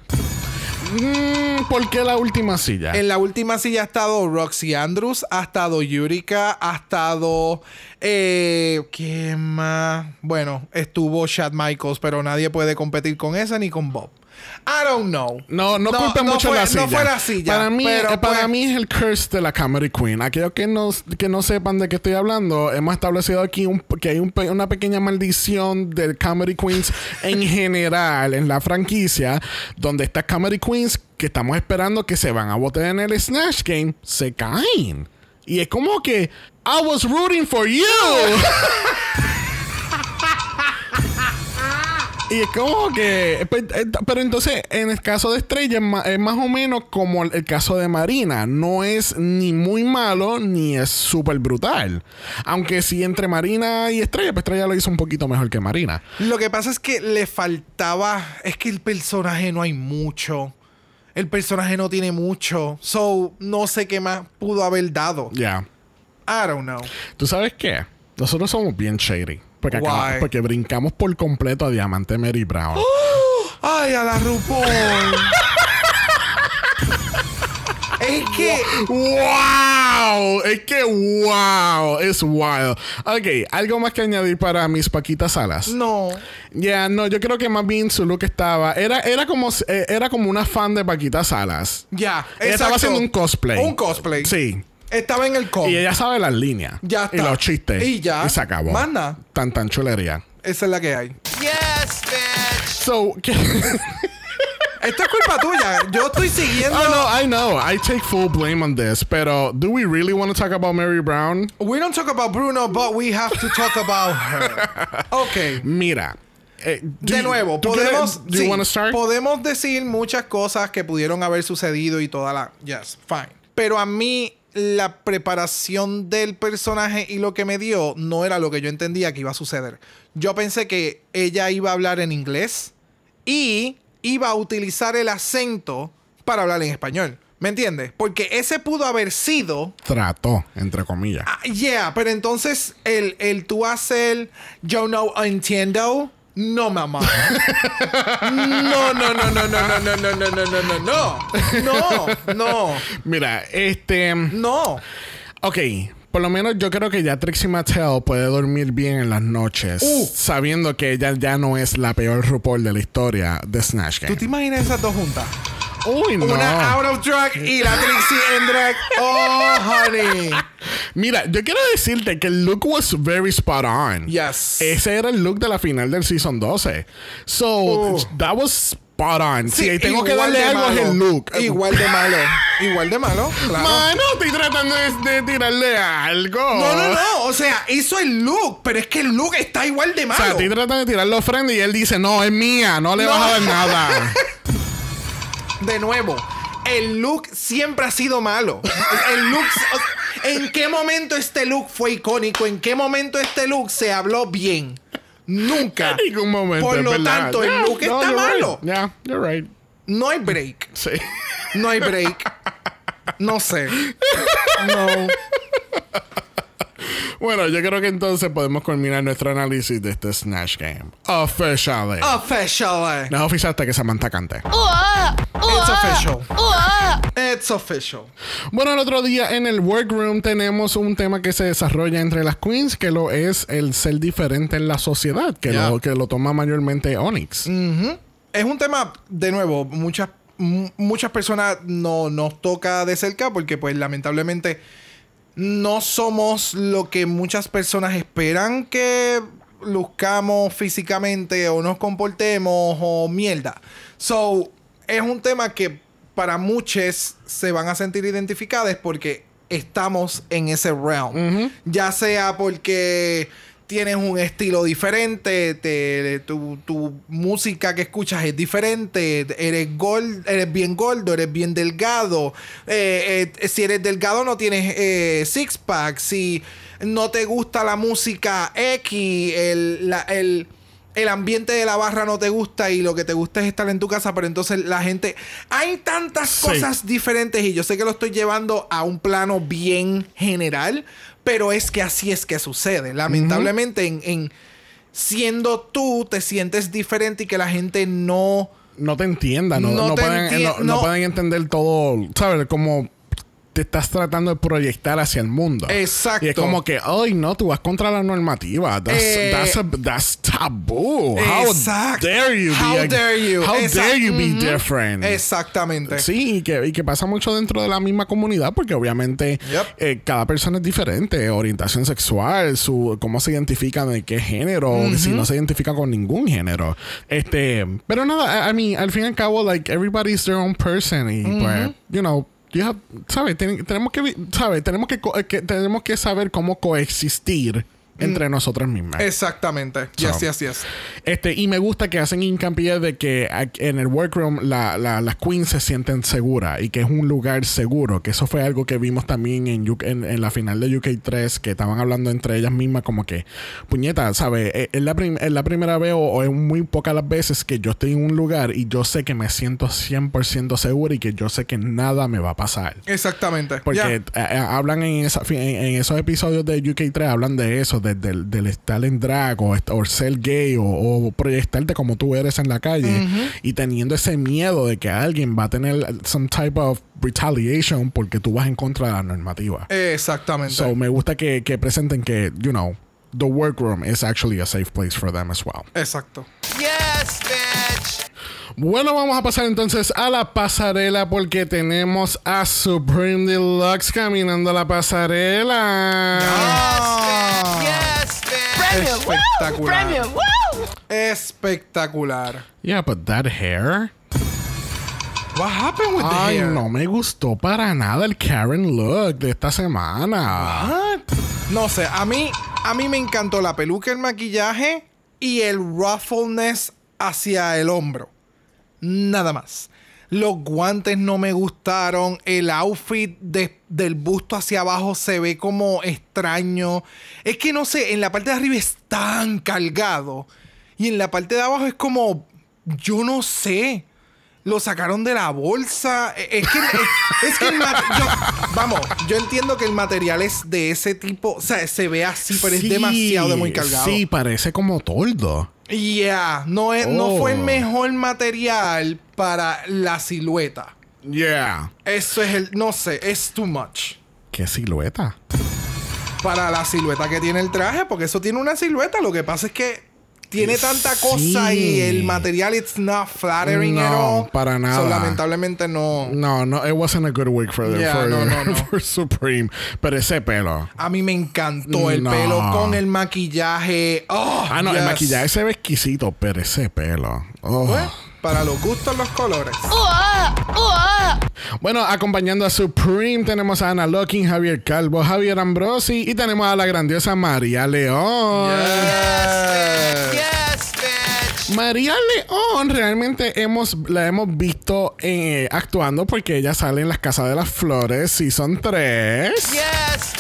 Mm, ¿Por qué la última silla? En la última silla ha estado Roxy Andrews, ha estado Yurika, ha estado. Eh, ¿Quién más? Bueno, estuvo Chad Michaels, pero nadie puede competir con esa ni con Bob. I don't know. No, no, culpen mucho fue, la silla. No fue la silla. Para mí, pero eh, para pues- mí es el curse de la Comedy Queen. Aquellos que no, que no sepan de qué estoy hablando, hemos establecido aquí un- que hay un una pequeña maldición del Comedy Queens en general en la franquicia, donde estas Comedy Queens que estamos esperando que se van a votar en el Snatch Game, se caen. Y es como que, I was rooting for you. Y es como que. pues, eh, Pero entonces, en el caso de Estrella, es más o menos como el, el caso de Marina. No es ni muy malo ni es súper brutal. Aunque si entre Marina y Estrella, pues Estrella lo hizo un poquito mejor que Marina. Lo que pasa es que le faltaba. Es que el personaje no hay mucho. El personaje no tiene mucho. So, no sé qué más pudo haber dado. Ya. I don't know. ¿Tú sabes qué? Nosotros somos bien shady. Porque, brincamos por completo a Diamante Mary Brown. Ay, a la RuPaul. es que. ¡Wow! Es que wow. Es wild. Ok, algo más que añadir para mis Paquitas Salas. No. Ya, no, yo creo que más bien su look estaba. Era, era como eh, era como una fan de Paquita Salas. Ya. Ella estaba haciendo un cosplay. Un cosplay. Sí. Estaba en el com. Y ella sabe las líneas. Ya Y está. los chistes. Y ya. Y se acabó. Manda. Tan tan chulería. Esa es la que hay. Yes, bitch. So, ¿qué? Esto es culpa tuya. Yo estoy siguiendo. oh no, I know. I take full blame on this. Pero, do we really want to talk about Mary Brown? We don't talk about Bruno, but we have to talk about her. Ok. Mira. eh, do De you- nuevo, ¿tú quieres- podemos, Do you sí, want to start? podemos decir muchas cosas que pudieron haber sucedido y toda la... Yes, fine. Pero a mí la preparación del personaje y lo que me dio no era lo que yo entendía que iba a suceder. Yo pensé que ella iba a hablar en inglés y iba a utilizar el acento para hablar en español. ¿Me entiendes? Porque ese pudo haber sido Trató, entre comillas. Ah, yeah, pero entonces el, el tú hacer yo no entiendo. No, mamá. No, no, no, no, no, no, no, no, no, no, no, no, no. No, no, Mira, este. no. Ok, por lo menos yo creo que ya Trixie Mattel puede dormir bien en las noches, Uh. sabiendo que ella ya no es la peor RuPaul de la historia de Snatch ¿Tú Game. te imaginas esas dos juntas? Uy, no. Una out of drag y la Trixie en drag. Oh, honey. Mira, yo quiero decirte que el look was very spot on. Yes. Ese era el look de la final del season 12. So, Uh. that was spot on. Sí, tengo que darle algo es malo. el look. Igual de malo. Igual de malo. Claro. Mano, estoy tratando de, de tirarle algo. No, no, no. O sea, hizo el look, pero es que el look está igual de O malo. sea, estoy tratando de tirarle ofrenda y él dice, no, es mía, no le No. vas a dar nada. de nuevo, el look siempre ha sido malo. El look. ¿En qué momento este look fue icónico? ¿En qué momento este look se habló bien? Nunca. En ningún momento. Por lo verdad. tanto, el look no, está malo. Right. Yeah, you're right. No hay break. Sí. No hay break. No sé. No. Bueno, yo creo que entonces podemos culminar nuestro análisis de este Snatch Game. Officially. Official. No es oficial hasta que Samantha cante. It's official. It's official. Bueno, el otro día en el workroom tenemos un tema que se desarrolla entre las queens, que lo es el ser diferente en la sociedad, que, Yeah. lo, que lo toma mayormente Onyx. Es un tema, de nuevo, muchas, mu- muchas personas no nos toca de cerca porque pues lamentablemente no somos lo que muchas personas esperan que luzcamos físicamente o nos comportemos o mierda. So, es un tema que para muchos se van a sentir identificados porque estamos en ese realm. Ya sea porque tienes un estilo diferente, te- tu, tu música que escuchas es diferente, eres, gol, eres bien gordo, eres bien delgado. Eh, eh, si eres delgado no tienes eh, six pack, si no te gusta la música X, el, la- el, el ambiente de la barra no te gusta y lo que te gusta es estar en tu casa, pero entonces la gente... Hay tantas Sí. cosas diferentes y yo sé que lo estoy llevando a un plano bien general, pero es que así es que sucede. Lamentablemente en, en siendo tú te sientes diferente y que la gente no... no te entiendan, no, No pueden, enti- no no. pueden entender todo, ¿sabes? Como te estás tratando de proyectar hacia el mundo. Exacto. Y es como que, ay, no, tú vas contra la normativa. That's, Eh, that's, a- that's taboo. How dare you How be a- dare you. How Exact- dare you be Ujú. different. Exactamente. Sí, y que, y que pasa mucho dentro de la misma comunidad porque obviamente Yep. eh, cada persona es diferente, orientación sexual, su cómo se identifica de qué género, o si no se identifica con ningún género. Este, pero nada, I, I mean, al fin y al cabo like everybody's their own person y pues, you know, you ¿sabes? Ten- tenemos que ¿sabes? Tenemos que, eh, que tenemos que saber cómo coexistir entre nosotras mismas. Exactamente. So. Yes, yes, yes. Este, y me gusta que hacen hincapié de que en el workroom la- la- las queens se sienten seguras y que es un lugar seguro. Que eso fue algo que vimos también en, UK en, en la final de UK3, que estaban hablando entre ellas mismas como que, puñeta, ¿sabes? Es, es la, prim- es la primera vez o, o es muy pocas las veces que yo estoy en un lugar y yo sé que me siento 100% segura y que yo sé que nada me va a pasar. Exactamente. Porque eh, eh, hablan en, esa, en esos episodios de UK3, hablan de eso, de- del- del estar en drag o, o ser gay o, o proyectarte como tú eres en la calle y teniendo ese miedo de que alguien va a tener some type of retaliation porque tú vas en contra de la normativa. Exactamente. So me gusta que, que presenten que, you know, the workroom is actually a safe place for them as well. Exacto. Yes, bitch. Bueno, vamos a pasar entonces a la pasarela porque tenemos a Supreme Deluxe caminando la pasarela. Yes, bitch. Espectacular. Espectacular. Yeah, but that hair. What happened with the Ay, hair? no me gustó para nada el Karen look de esta semana. What? No sé, a mí, a mí me encantó la peluca, el maquillaje y el ruffleness hacia el hombro. Nada más. Los guantes no me gustaron. El outfit de- del busto hacia abajo se ve como extraño. Es que no sé, en la parte de arriba es tan cargado. Y en la parte de abajo es como. Yo no sé. Lo sacaron de la bolsa. E- Es que, es, es que el yo- vamos, yo entiendo que el material es de ese tipo. O sea, se ve así, pero Sí, es demasiado de muy cargado. Sí, parece como tordo. Yeah, no, es, no Oh. fue el mejor material para la silueta. Yeah. Eso es el, no sé, es too much. Qué silueta. Para la silueta que tiene el traje, porque eso tiene una silueta. Lo que pasa es que tiene tanta cosa Sí. y el material it's not flattering at No, all. para nada. So, lamentablemente no. No, no, it wasn't a good week for, the, Yeah, for, no, no, no. for Supreme. Pero ese pelo. A mí me encantó el No. pelo con el maquillaje. Oh, Ah, no, el yes. maquillaje se ve exquisito, pero ese pelo. Oh. Para los gustos, los colores. Bueno, acompañando a Supreme tenemos a Ana Locking, Javier Calvo, Javier Ambrosi y tenemos a la grandiosa María León. Yes. María León realmente hemos, la hemos visto eh, actuando porque ella sale en Las Casas de las Flores Season 3 Yes,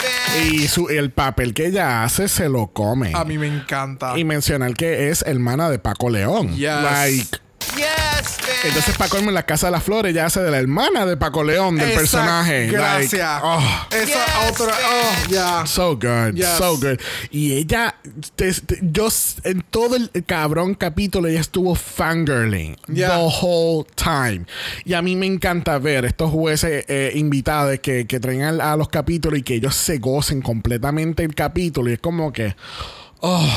bitch. y su, el papel que ella hace se lo come. A mí me encanta. Y mencionar que es hermana de Paco León. Yes. Like, Yes, bitch. entonces Paco en La Casa de las Flores ella hace de la hermana de Paco León, del Exacto. personaje. Like, Gracias. oh. Esa Yes, otra. bitch. Oh, ya. So good, Yes. so good. Y ella, te- te- yo en todo el cabrón capítulo, ella estuvo fangirling Yeah. the whole time. Y a mí me encanta ver estos jueces eh, invitados que, que traen a, los capítulos y que ellos se gocen completamente el capítulo. Y es como que, oh,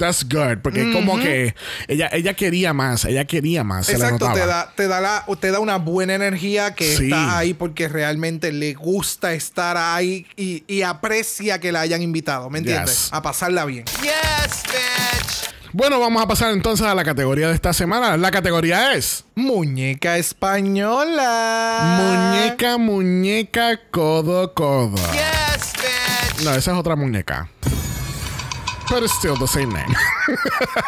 that's good. Porque es como que ella, ella quería más, ella quería más. Exacto, te da, te, da la, te da una buena energía que Sí. está ahí porque realmente le gusta estar ahí y, y aprecia que la hayan invitado, ¿me entiendes? Yes. A pasarla bien. Yes, bitch. Bueno, vamos a pasar entonces a la categoría de esta semana. La categoría es... Muñeca española. Muñeca, muñeca, codo, codo. Yes, bitch. No, esa es otra muñeca. Pero still the same name.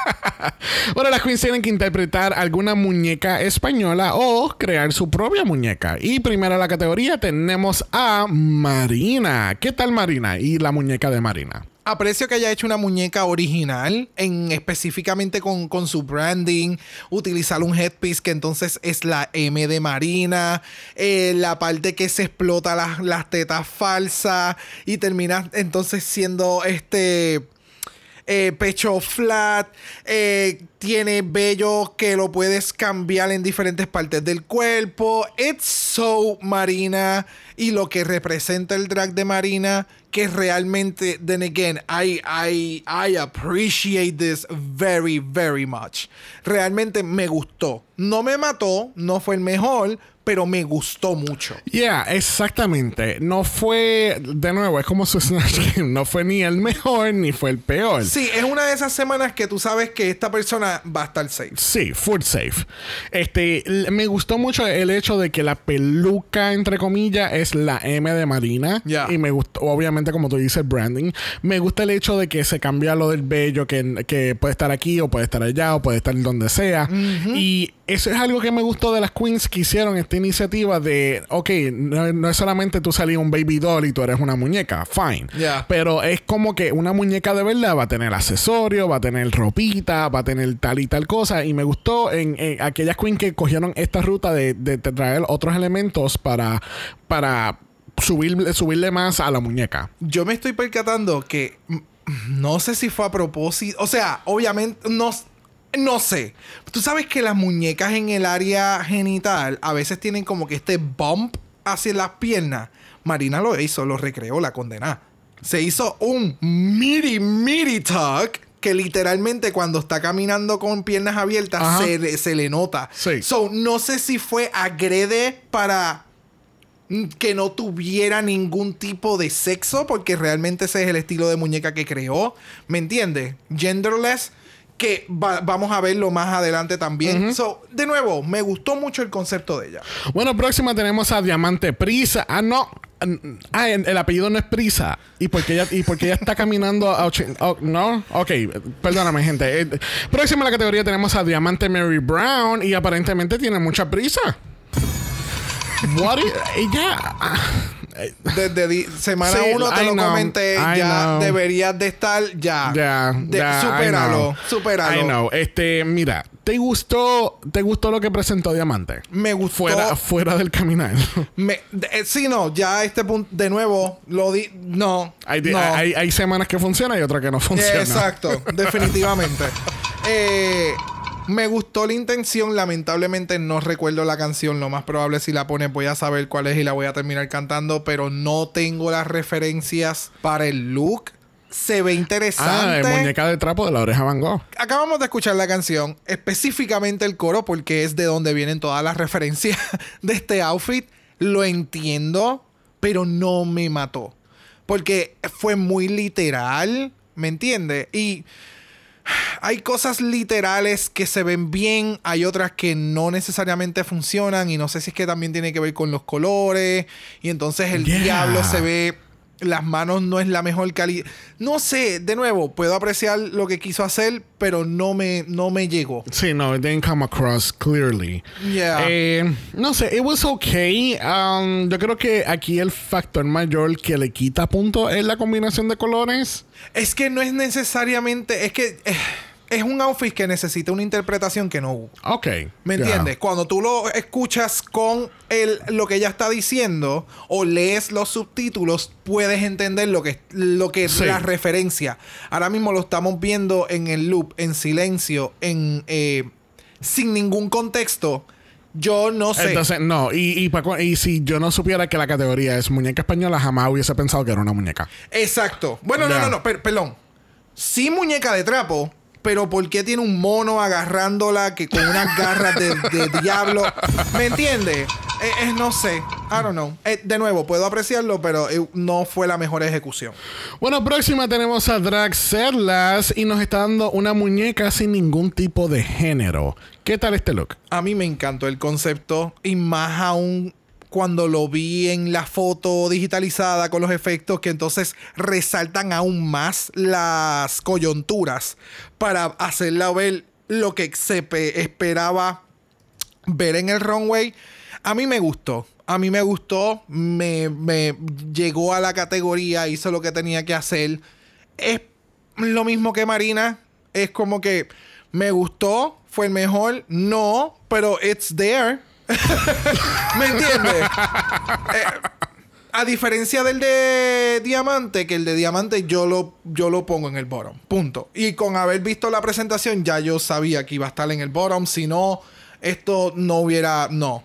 bueno, las queens tienen que interpretar alguna muñeca española o crear su propia muñeca. Y primero la categoría tenemos a Marina. ¿Qué tal Marina? Y la muñeca de Marina. Aprecio que haya hecho una muñeca original, en específicamente con, su branding, utilizar un headpiece que entonces es la M de Marina, eh, la parte que se explota las tetas falsas y termina entonces siendo este eh, pecho flat, eh, tiene vello que lo puedes cambiar en diferentes partes del cuerpo. It's so Marina y lo que representa el drag de Marina que realmente, then again, I, I, I appreciate this very, very much. Realmente me gustó. No me mató, no fue el mejor, pero me gustó mucho. Yeah, exactamente. No fue, de nuevo, es como su Snatch Game. No fue ni el mejor ni fue el peor. Sí, es una de esas semanas que tú sabes que esta persona va a estar safe. Sí, full safe. Este, me gustó mucho el hecho de que la peluca, entre comillas, es la M de Marina. Ya. Y me gustó, obviamente, como tú dices, branding. Me gusta el hecho de que se cambia lo del vello, que, que puede estar aquí o puede estar allá o puede estar donde sea. Y eso es algo que me gustó de las queens que hicieron esta iniciativa de, ok, no, no es solamente tú salir un baby doll y tú eres una muñeca, fine. Ya. Pero es como que una muñeca de verdad va a tener accesorios, va a tener ropita, va a tener tal y tal cosa. Y me gustó en, en aquellas queens que cogieron esta ruta de, de traer otros elementos para, para subir, subirle más a la muñeca. Yo me estoy percatando que mm, no sé si fue a propósito. O sea, obviamente, no, no sé. Tú sabes que las muñecas en el área genital a veces tienen como que este bump hacia las piernas. Marina lo hizo, lo recreó, la condena. Se hizo un miri miri tuck que literalmente cuando está caminando con piernas abiertas se, le- se le nota. Sí. So, no sé si fue agrede para mm, que no tuviera ningún tipo de sexo, porque realmente ese es el estilo de muñeca que creó. ¿Me entiendes? Genderless, que va- vamos a verlo más adelante también. So, de nuevo, me gustó mucho el concepto de ella. Bueno, próxima tenemos a Diamante Prisa. Ah, no. Ah, el, el apellido no es Prisa. ¿Y por qué ella, y por qué ella está caminando a oh, ¿No? Ok, perdóname, gente. Eh, próxima la categoría tenemos a Diamante Mary Brown. Y aparentemente tiene mucha prisa. What is- ella. Eh, Desde semana Sí, 1 te I lo know, comenté, I ya know. deberías de estar ya. Ya, De- ya, I supéralo, know. supéralo. I know. Este, mira, ¿te gustó, ¿te gustó lo que presentó Diamante? Me gustó. Fuera, fuera del caminar. Me, de- eh, sí, no, ya a este punto, de nuevo, lo di. No. hay, no. hay, hay semanas que funciona y otras que no funcionan. Exacto, definitivamente. Eh, me gustó la intención, lamentablemente no recuerdo la canción, lo más probable si la pones voy a saber cuál es y la voy a terminar cantando, pero no tengo las referencias para el look. Se ve Ah, interesante. de muñeca de trapo de la oreja Van Gogh. Acabamos de escuchar la canción, específicamente el coro, porque es de donde vienen todas las referencias de este outfit. Lo entiendo, pero no me mató. Porque fue muy literal, ¿me entiendes? Y hay cosas literales que se ven bien, hay otras que no necesariamente funcionan y no sé si es que también tiene que ver con los colores y entonces el Yeah. diablo se ve las manos no es la mejor calidad. No sé, de nuevo, puedo apreciar lo que quiso hacer, pero no me no me llegó. Sí, no, it didn't come across clearly. Yeah. Eh, no sé, it was okay. Um, yo creo que aquí el factor mayor que le quita punto es la combinación de colores. Es que no es necesariamente, es que eh, es un outfit que necesita una interpretación que no hubo. Ok. ¿Me entiendes? Cuando tú lo escuchas con el, lo que ella está diciendo o lees los subtítulos, puedes entender lo que, lo que Sí. es la referencia. Ahora mismo lo estamos viendo en el loop, en silencio, en eh, sin ningún contexto. Yo no sé. Entonces, no, y, y, si yo no supiera que la categoría es muñeca española, jamás hubiese pensado que era una muñeca. Exacto. Bueno, no, no, no, per- perdón. Sí, muñeca de trapo, pero ¿por qué tiene un mono agarrándola que con unas garras de, de diablo? ¿Me entiendes? Eh, eh, no sé. I don't know. Eh, de nuevo, puedo apreciarlo, pero no fue la mejor ejecución. Bueno, próxima tenemos a Drag Serlas y nos está dando una muñeca sin ningún tipo de género. ¿Qué tal este look? A mí me encantó el concepto y más aún cuando lo vi en la foto digitalizada con los efectos que entonces resaltan aún más las coyunturas para hacerla ver lo que se pe- esperaba ver en el runway. A mí me gustó. A mí me gustó. Me, me llegó a la categoría, hizo lo que tenía que hacer. es lo mismo que Marina. Es como que me gustó, fue el mejor. No, pero it's there. ¿Me entiendes? Eh, a diferencia del de Diamante, que el de Diamante yo lo, yo lo pongo en el bottom. Punto. Y con haber visto la presentación, ya yo sabía que iba a estar en el bottom. Si no, esto no hubiera. No.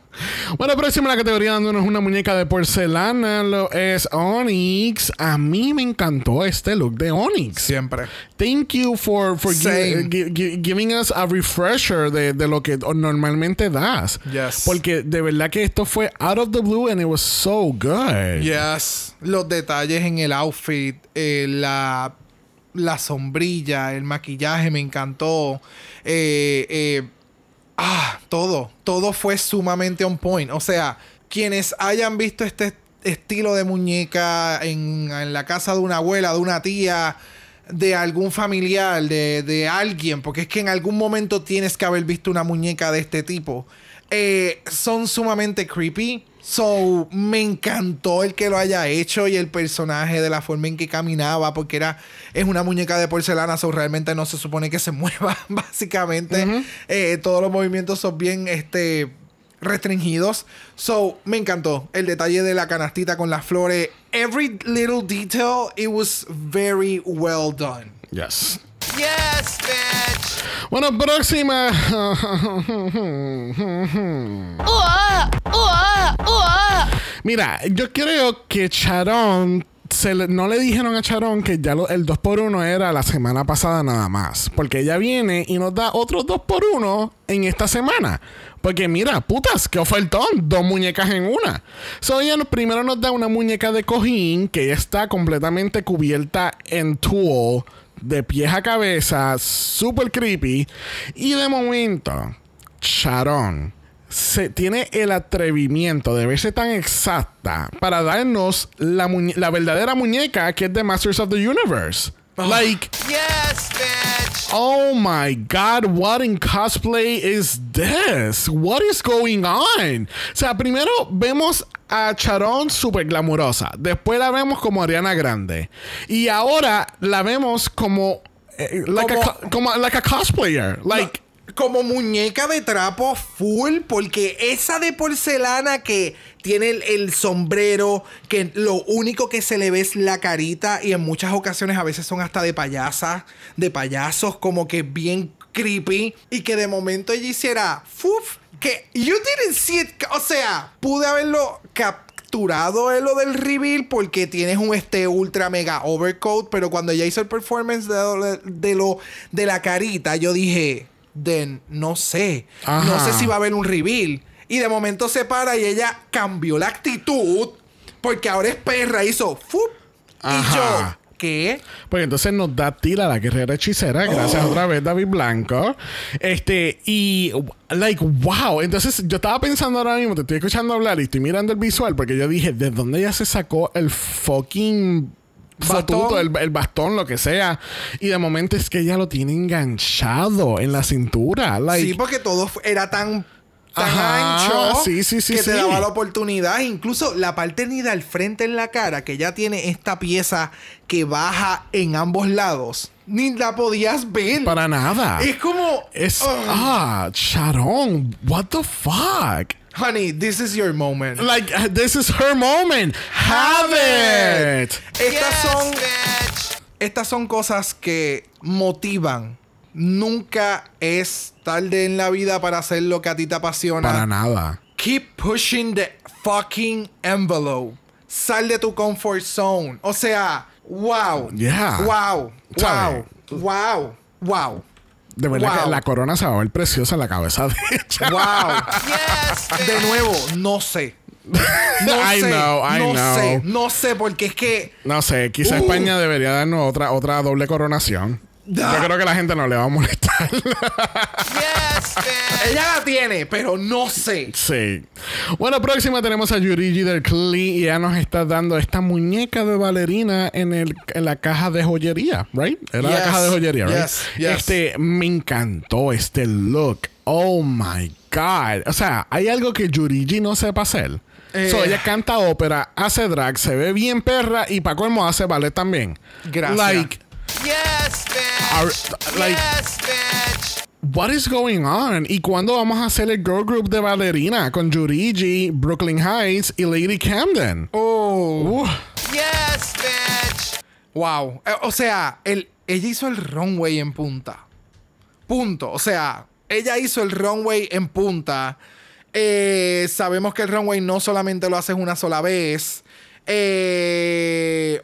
Bueno, próxima la categoría dándonos una muñeca de porcelana lo es Onyx. A mí me encantó este look de Onyx. Siempre. Thank you for, for gi- Same. gi- gi- giving us a refresher de, de lo que normalmente das. Yes. Porque de verdad que esto fue out of the blue and it was so good. Yes. Los detalles en el outfit, eh, la, la sombrilla, el maquillaje me encantó. Eh, eh, ah, todo. Todo fue sumamente on point. O sea, quienes hayan visto este estilo de muñeca en, la casa de una abuela, de una tía, de algún familiar, de, de alguien, porque es que en algún momento tienes que haber visto una muñeca de este tipo. Eh, son sumamente creepy. So, me encantó el que lo haya hecho y el personaje de la forma en que caminaba, porque era, es una muñeca de porcelana, so realmente no se supone que se mueva, básicamente. Eh, todos los movimientos son bien, este, restringidos. So, me encantó el detalle de la canastita con las flores. Every little detail, it was very well done. Yes. Yes, bitch. Bueno, próxima. Mira, yo creo que Charon. se le- no le dijeron a Charon que ya lo- el 2x1 era la semana pasada nada más. Porque ella viene y nos da otro 2x1 en esta semana. Porque mira, putas, qué ofertón. Dos muñecas en una. So ella primero nos da una muñeca de cojín que ya está completamente cubierta en tulle de pies a cabeza, super creepy. Y de momento, Sharon se tiene el atrevimiento de verse tan exacta para darnos la, la verdadera muñeca que es de Masters of the Universe. Like, Yes, bitch. oh my god, what in cosplay is this? What is going on? O sea, primero vemos a Charon super glamurosa. Después la vemos como Ariana Grande. Y ahora la vemos como. eh, like, a, Como- co- como like a cosplayer. Like. Como muñeca de trapo full, porque esa de porcelana que tiene el, sombrero, que lo único que se le ve es la carita y en muchas ocasiones a veces son hasta de payasas, de payasos, como que bien creepy, y que de momento ella hiciera, ¡fuf! Que you didn't see it, o sea, pude haberlo capturado en lo del reveal porque tienes un este ultra mega overcoat, pero cuando ella hizo el performance de lo de la carita, yo dije, de no sé, no sé si va a haber un reveal. Y de momento se para y ella cambió la actitud porque ahora es perra, hizo ¡fup! Y yo, ¿qué? Pues entonces nos da tira la guerrera hechicera. Gracias Oh. otra vez, David Blanco. Este, y, like, wow. Entonces yo estaba pensando ahora mismo, te estoy escuchando hablar y estoy mirando el visual porque yo dije, ¿de dónde ella se sacó el fucking El, el bastón, lo que sea? Y de momento es que ella lo tiene enganchado en la cintura. Like, sí, porque todo era tan, tan Ajá, ancho sí, sí, sí, que te daba la oportunidad. Incluso la parte ni del frente en la cara, que ya tiene esta pieza que baja en ambos lados, ni la podías ver. para nada. Es como. Es, oh, ah, Sharon, what the fuck? Honey, this is your moment. Like, uh, this is her moment. Have it. Estas yes, son. bitch. Estas son cosas que motivan. Nunca es tarde en la vida para hacer lo que a ti te apasiona. Para nada. Keep pushing the fucking envelope. Sal de tu comfort zone. O sea, wow. Yeah. Wow. Wow. Wow. Wow. De verdad Wow. que la corona se va a ver preciosa en la cabeza de ella. Wow. Yes. De nuevo, no sé. No I sé. know, I no know. sé. No sé, porque es que. No sé, quizá Uh. España debería darnos otra, otra doble coronación. Da. Yo creo que la gente no le va a molestar. Yes. Ella la tiene, pero no sé. sí. Bueno, próxima tenemos a Yurigi del Klee y ya nos está dando esta muñeca de bailarina en, el, en la caja de joyería, ¿right? Era la Yes, caja de joyería, ¿right? yes, yes. Este, me encantó este look. Oh my God. O sea, hay algo que Yurigi no sepa hacer. Eh. So, ella canta ópera, hace drag, se ve bien perra y para colmo hace ballet también. Gracias. Like, Yes, bitch. Are- like- yes, bitch. What is going on? ¿Y cuándo vamos a hacer el girl group de ballerina con Yurigi, Brooklyn Heights y Lady Camden? Oh. Uh, Yes, bitch. Wow. Eh, O sea, el, ella hizo el runway en punta. Punto. O sea, ella hizo el runway en punta. Eh, sabemos que el runway no solamente lo haces una sola vez. Eh,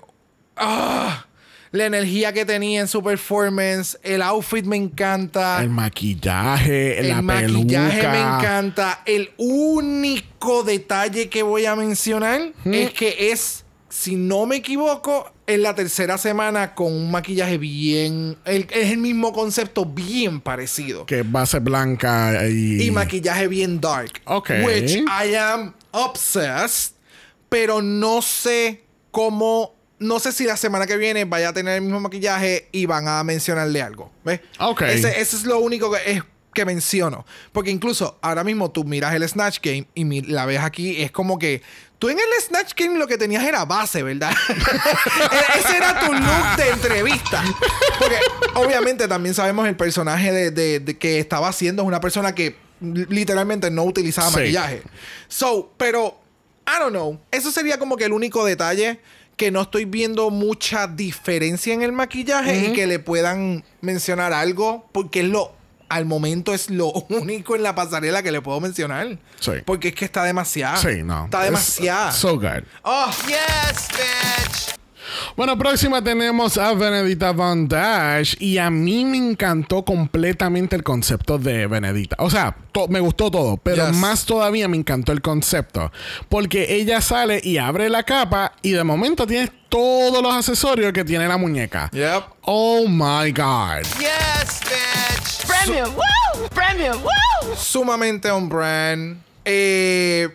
ah, la energía que tenía en su performance. El outfit me encanta. el maquillaje, El la maquillaje peluca. me encanta. El único detalle que voy a mencionar es que es, si no me equivoco, es la tercera semana con un maquillaje bien. el- es el mismo concepto, bien parecido. Que base blanca y... Y maquillaje bien dark. Ok. Which I am obsessed. Pero no sé cómo. No sé si la semana que viene vaya a tener el mismo maquillaje y van a mencionarle algo. ¿Ves? Ok. Ese, ese es lo único que, es, que menciono. Porque incluso ahora mismo tú miras el Snatch Game y mi- la ves aquí. Es como que. Tú en el Snatch Game lo que tenías era base, ¿verdad? E- Ese era tu look de entrevista. Porque obviamente también sabemos el personaje de, de- de que estaba haciendo es una persona que li- literalmente no utilizaba Sí. maquillaje. So, pero, I don't know. Eso sería como que el único detalle que no estoy viendo mucha diferencia en el maquillaje y que le puedan mencionar algo porque es lo al momento es lo único en la pasarela que le puedo mencionar. Sí. Porque es que está demasiado. Sí, no. Está Es demasiado. So good. Oh, Yes, bitch. Bueno, próxima tenemos a Benedita Von Dash y a mí me encantó completamente el concepto de Benedita. O sea, to- me gustó todo, pero Yes. más todavía me encantó el concepto. Porque ella sale y abre la capa y de momento tienes todos los accesorios que tiene la muñeca. Yep. Oh my God. Yes, bitch. Premium, woo! Premium, woo! sumamente on brand. Eh,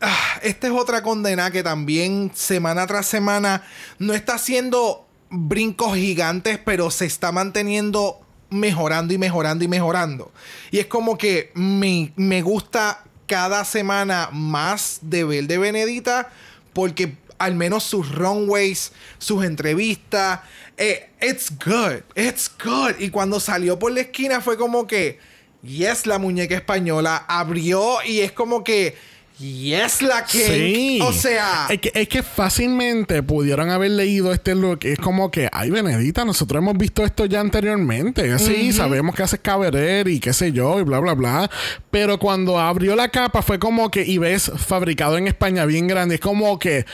ah, esta es otra condena que también semana tras semana no está haciendo brincos gigantes, pero se está manteniendo mejorando y mejorando y mejorando. Y es como que me, me gusta cada semana más de ver de Benedita porque al menos sus runways, sus entrevistas, eh, it's good, it's good. Y cuando salió por la esquina fue como que, yes, la muñeca española abrió y es como que, yes, la que, Sí. o sea, Es que, es que fácilmente pudieron haber leído este look. Es como que, ay, Benedita, nosotros hemos visto esto ya anteriormente. Sí, sabemos que haces cabaret y qué sé yo, y bla, bla, bla. Pero cuando abrió la capa fue como que, y ves fabricado en España bien grande, es como que,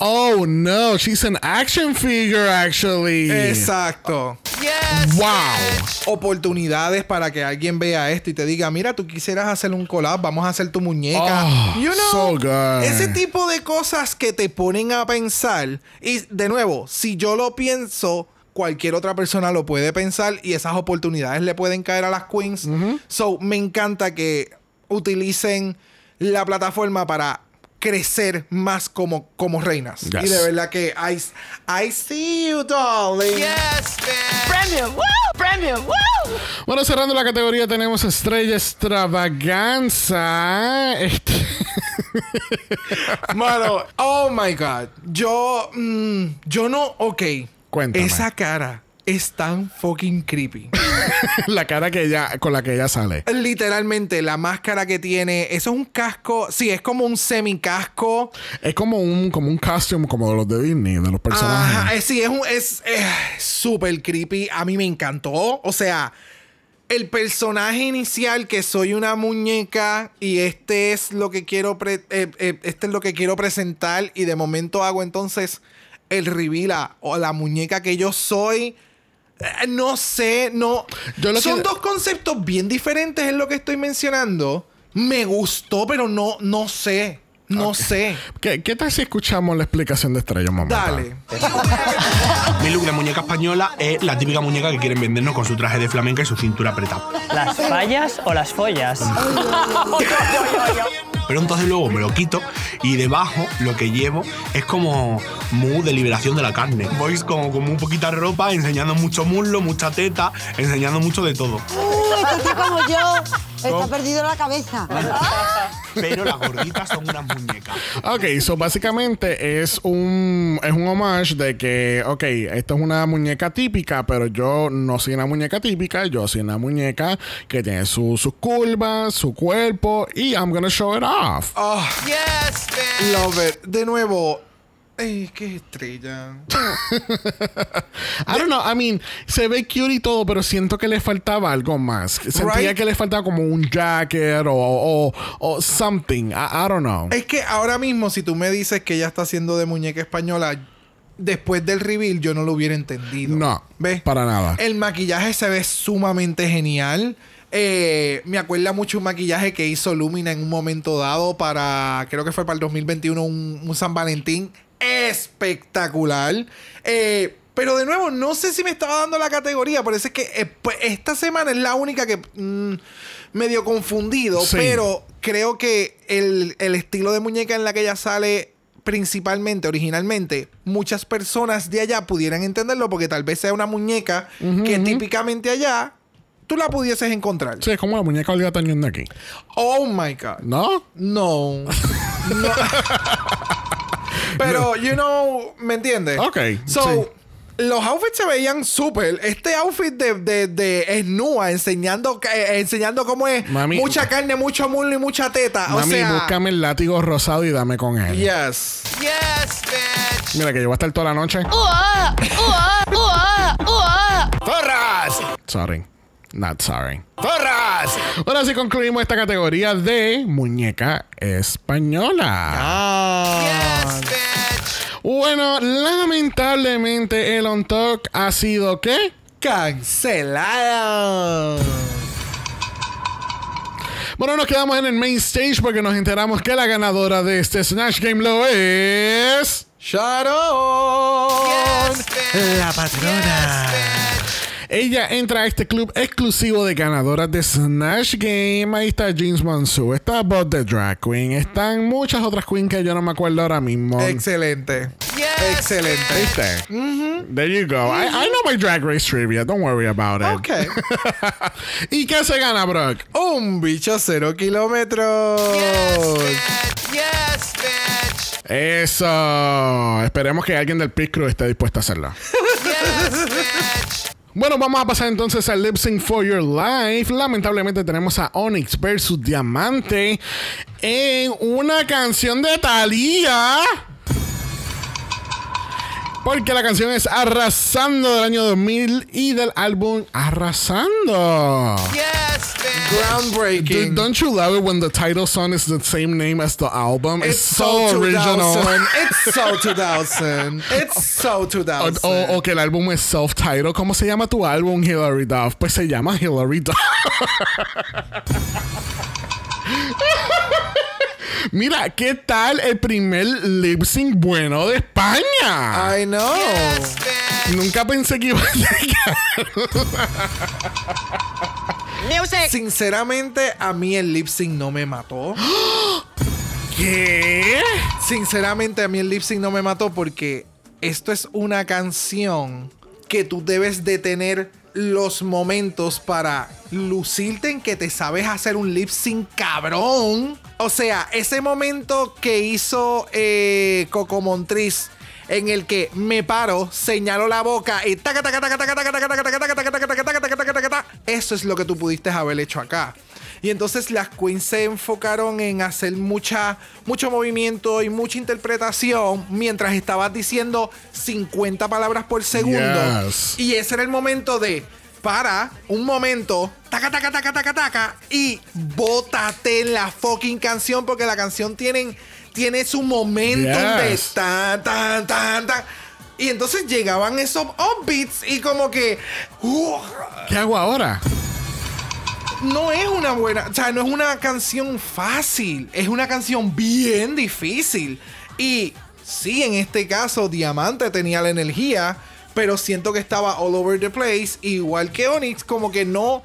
oh no, she's an action figure, actually. exacto. Yes, Wow. bitch. Oportunidades para que alguien vea esto y te diga, mira, tú quisieras hacer un collab, vamos a hacer tu muñeca. Oh, you know, so good. ese tipo de cosas que te ponen a pensar. Y de nuevo, si yo lo pienso, cualquier otra persona lo puede pensar y esas oportunidades le pueden caer a las queens. So, me encanta que utilicen la plataforma para crecer más como, como reinas. Yes. Y de verdad que I, I see you, darling. Yes, bitch. Premium, woo! Premium, woo! Bueno, cerrando la categoría tenemos Estrella Extravaganza. Este- Mano, oh my god. Yo, mm, yo no, ok. Cuéntame. Esa cara es tan fucking creepy. la cara que ella, con la que ella sale. Literalmente, la máscara que tiene, eso es un casco, sí, es como un semicasco. Es como un, como un costume como de los de Disney, de los personajes. Ajá, eh, sí, es un, es súper creepy. A mí me encantó. O sea, el personaje inicial que soy una muñeca y este es lo que quiero, pre- eh, eh, este es lo que quiero presentar y de momento hago entonces el reveal a- o la muñeca que yo soy. Eh, No sé, no. Yo lo Son que- dos conceptos bien diferentes en lo que estoy mencionando. Me gustó, pero no, no sé. No sé. ¿Qué, qué tal si escuchamos la explicación de Estrella momento? Dale. Mi look de muñeca española es la típica muñeca que quieren vendernos con su traje de flamenca y su cintura apretada. ¿Las fallas o las follas? Pero entonces luego me lo quito y debajo lo que llevo es como mu de liberación de la carne. Voy como, como un poquita ropa, enseñando mucho muslo, mucha teta, enseñando mucho de todo. Como yo Está perdido la cabeza. Pero las gorditas son unas muñecas. Ok, so básicamente es un, es un homage de que, ok, esto es una muñeca típica, pero yo no soy una muñeca típica, yo soy una muñeca que tiene su- sus curvas, su cuerpo, y I'm gonna show it off. Ah, Yes, bitch. love it. De nuevo. Ey, qué estrella. I don't know, I mean, se ve cute y todo, pero siento que le faltaba algo más. Sentía Right. que le faltaba como un jacket o, o, o something. I, I don't know. Es que ahora mismo, si tú me dices que ella está haciendo de muñeca española, después del reveal yo no lo hubiera entendido. No, ¿Ves? para nada. El maquillaje se ve sumamente genial. Eh, me acuerda mucho un maquillaje que hizo Lumina en un momento dado para, creo que fue para el 2021, un, un San Valentín espectacular. Eh, pero de nuevo, no sé si me estaba dando la categoría. Por eso es que eh, pues, esta semana es la única que mm, medio confundido. Sí. Pero creo que el, el estilo de muñeca en la que ella sale principalmente, originalmente, muchas personas de allá pudieran entenderlo porque tal vez sea una muñeca que típicamente allá tú la pudieses encontrar. Sí, es como la muñeca Olga Tañón de aquí. Oh my God. ¿No? No. No. Pero, you know, ¿me entiendes? Ok, So, sí. los outfits se veían súper. Este outfit de, de, de enseñando, eh, enseñando cómo es Mami- mucha carne, mucho muslo y mucha teta. Mami, o sea, búscame el látigo rosado y dame con él. Yes. Yes, bitch. Mira, que yo voy a estar toda la noche. Ua, ua, ua, ua. ¡Zorras! Sorry. Not sorry. ¡Zorras! Ahora sí concluimos esta categoría de muñeca española. Ah. Yes, bitch. Bueno, lamentablemente el on talk ha sido ¿qué? Cancelado. Bueno, nos quedamos en el main stage porque nos enteramos que la ganadora de este Snatch Game lo es. Sharon. Yes, bitch. La patrona. Yes, bitch. Ella entra a este club exclusivo de ganadoras de Snatch Game. Ahí está James Mansu, está Bob the Drag Queen, están muchas otras queens que yo no me acuerdo ahora mismo. Excelente. Yes, Excelente. ¿Viste? There you go. I, I know my drag race trivia. Don't worry about it. Ok. ¿Y qué se gana, Brock? Un bicho cero kilómetros. Yes, bitch. Yes, bitch. Eso. Esperemos que alguien del Pit Crew esté dispuesto a hacerlo. Yes, bitch. Bueno, vamos a pasar entonces al Lip Sync for Your Life. Lamentablemente tenemos a Onyx versus Diamante en una canción de Thalía. Porque la canción es Arrasando del año 2000 y del álbum Arrasando. Yes. Dude, Groundbreaking. don't you love it when the title song is the same name as the album? It's, It's so, so original. 2000. It's so 2000. It's so O, 2000. o- o que el álbum es self-titled. ¿Cómo se llama tu álbum, Hilary Duff? Pues se llama Hilary Duff. Mira, ¿qué tal el primer lip sync bueno de España? I know. Yes. Nunca pensé que iba a llegar. Music. Sinceramente, a mí el lip sync no me mató. ¿Qué? Sinceramente, a mí el lip sync no me mató porque esto es una canción que tú debes de tener los momentos para lucirte en que te sabes hacer un lip sync cabrón. O sea, ese momento que hizo eh, Coco Montriz en el que me paro, señalo la boca y taca taca taca taca taca taca taca taca taca taca taca taca taca taca taca taca taca. Eso es lo que tú pudiste haber hecho acá. Y entonces las queens se enfocaron en hacer mucha, mucho movimiento y mucha interpretación mientras estabas diciendo 50 palabras por segundo. Yes. Y ese era el momento de para un momento, taca, taca, taca, taca, taca, y bótate en la fucking canción porque la canción tiene, tiene su momento de tan, tan, tan, tan. Y entonces llegaban esos upbeats y como que... uh, ¿Qué hago ahora? No es una buena, o sea, no es una canción fácil, es una canción bien difícil. Y sí, en este caso, Diamante tenía la energía, pero siento que estaba all over the place, igual que Onyx, como que no.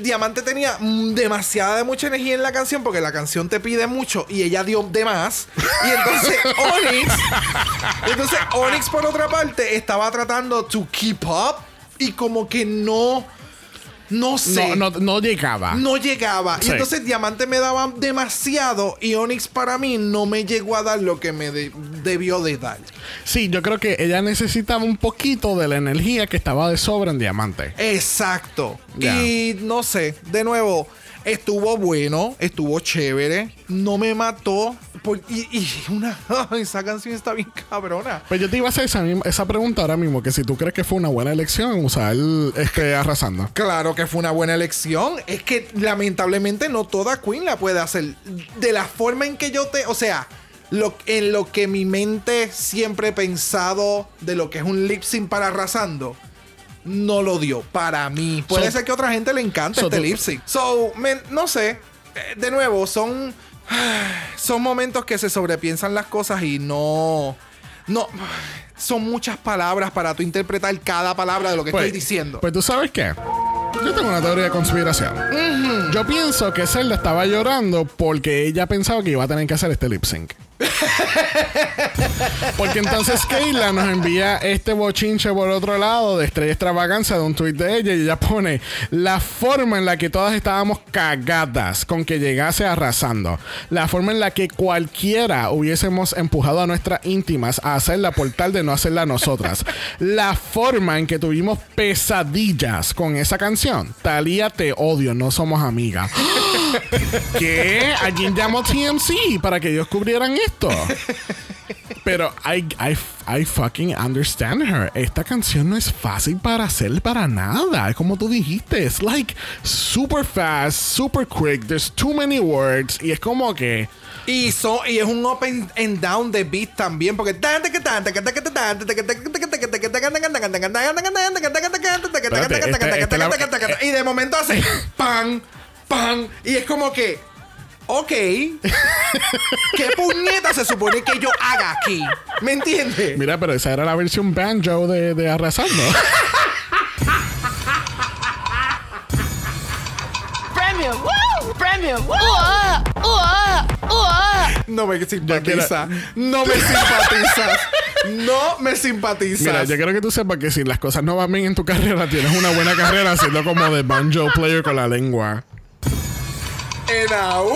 Diamante tenía demasiada de mucha energía en la canción porque la canción te pide mucho y ella dio de más. Y entonces Onyx, entonces Onyx por otra parte estaba tratando to keep up y como que no No sé. No, no, no llegaba. no llegaba. Sí. Y entonces Diamante me daba demasiado y Onyx para mí no me llegó a dar lo que me de- debió de dar. Sí, yo creo que ella necesitaba un poquito de la energía que estaba de sobra en Diamante. Exacto. Y no sé, de nuevo, estuvo bueno, estuvo chévere, no me mató. Por- y, y una, esa canción está bien cabrona. Pues yo te iba a hacer esa, misma- esa pregunta ahora mismo, que si tú crees que fue una buena elección usar este arrasando. Claro que fue una buena elección. Es que lamentablemente no toda Queen la puede hacer. De la forma en que yo te. O sea, lo, en lo que mi mente siempre he pensado de lo que es un lip sync para arrasando. No lo dio para mí. Puede So- ser que a otra gente le encante so este lip sync. So, no sé. De nuevo, son. Son momentos que se sobrepiensan las cosas y no. No. Son muchas palabras para tú interpretar cada palabra de lo que Pues- estoy diciendo. Pues tú sabes qué. Yo tengo una teoría de conspiración. Yo pienso que Zelda estaba llorando porque ella pensaba que iba a tener que hacer este lip sync. Porque entonces Keila nos envía este bochinche por otro lado de estrella extravaganza de un tweet de ella y ella pone la forma en la que todas estábamos cagadas con que llegase arrasando. La forma en la que cualquiera hubiésemos empujado a nuestras íntimas a hacerla por tal de no hacerla nosotras. La forma en que tuvimos pesadillas con esa canción. Talía, te odio, no somos amigas. ¿Qué? Alguien llamó TMC para que ellos cubrieran esto. Pero I, I, I fucking understand her. Esta canción no es fácil para hacer para nada. Es como tú dijiste. Es like super fast, super quick. There's too many words. Y es como que. Y, so- y es un up and, down de beat también, porque y de momento hace pan, pan, y es como que, ok, ¿qué puñeta se supone que yo haga aquí? ¿Me entiendes? Mira, pero esa era la versión banjo de, de Arrasando. Premium. Woo! Premium. Woo! Ua, ua, ua. No me simpatiza, no me simpatizas, no me simpatizas. Mira, yo quiero que tú sepas que si las cosas no van bien en tu carrera, tienes una buena carrera siendo como de banjo player con la lengua. Enau.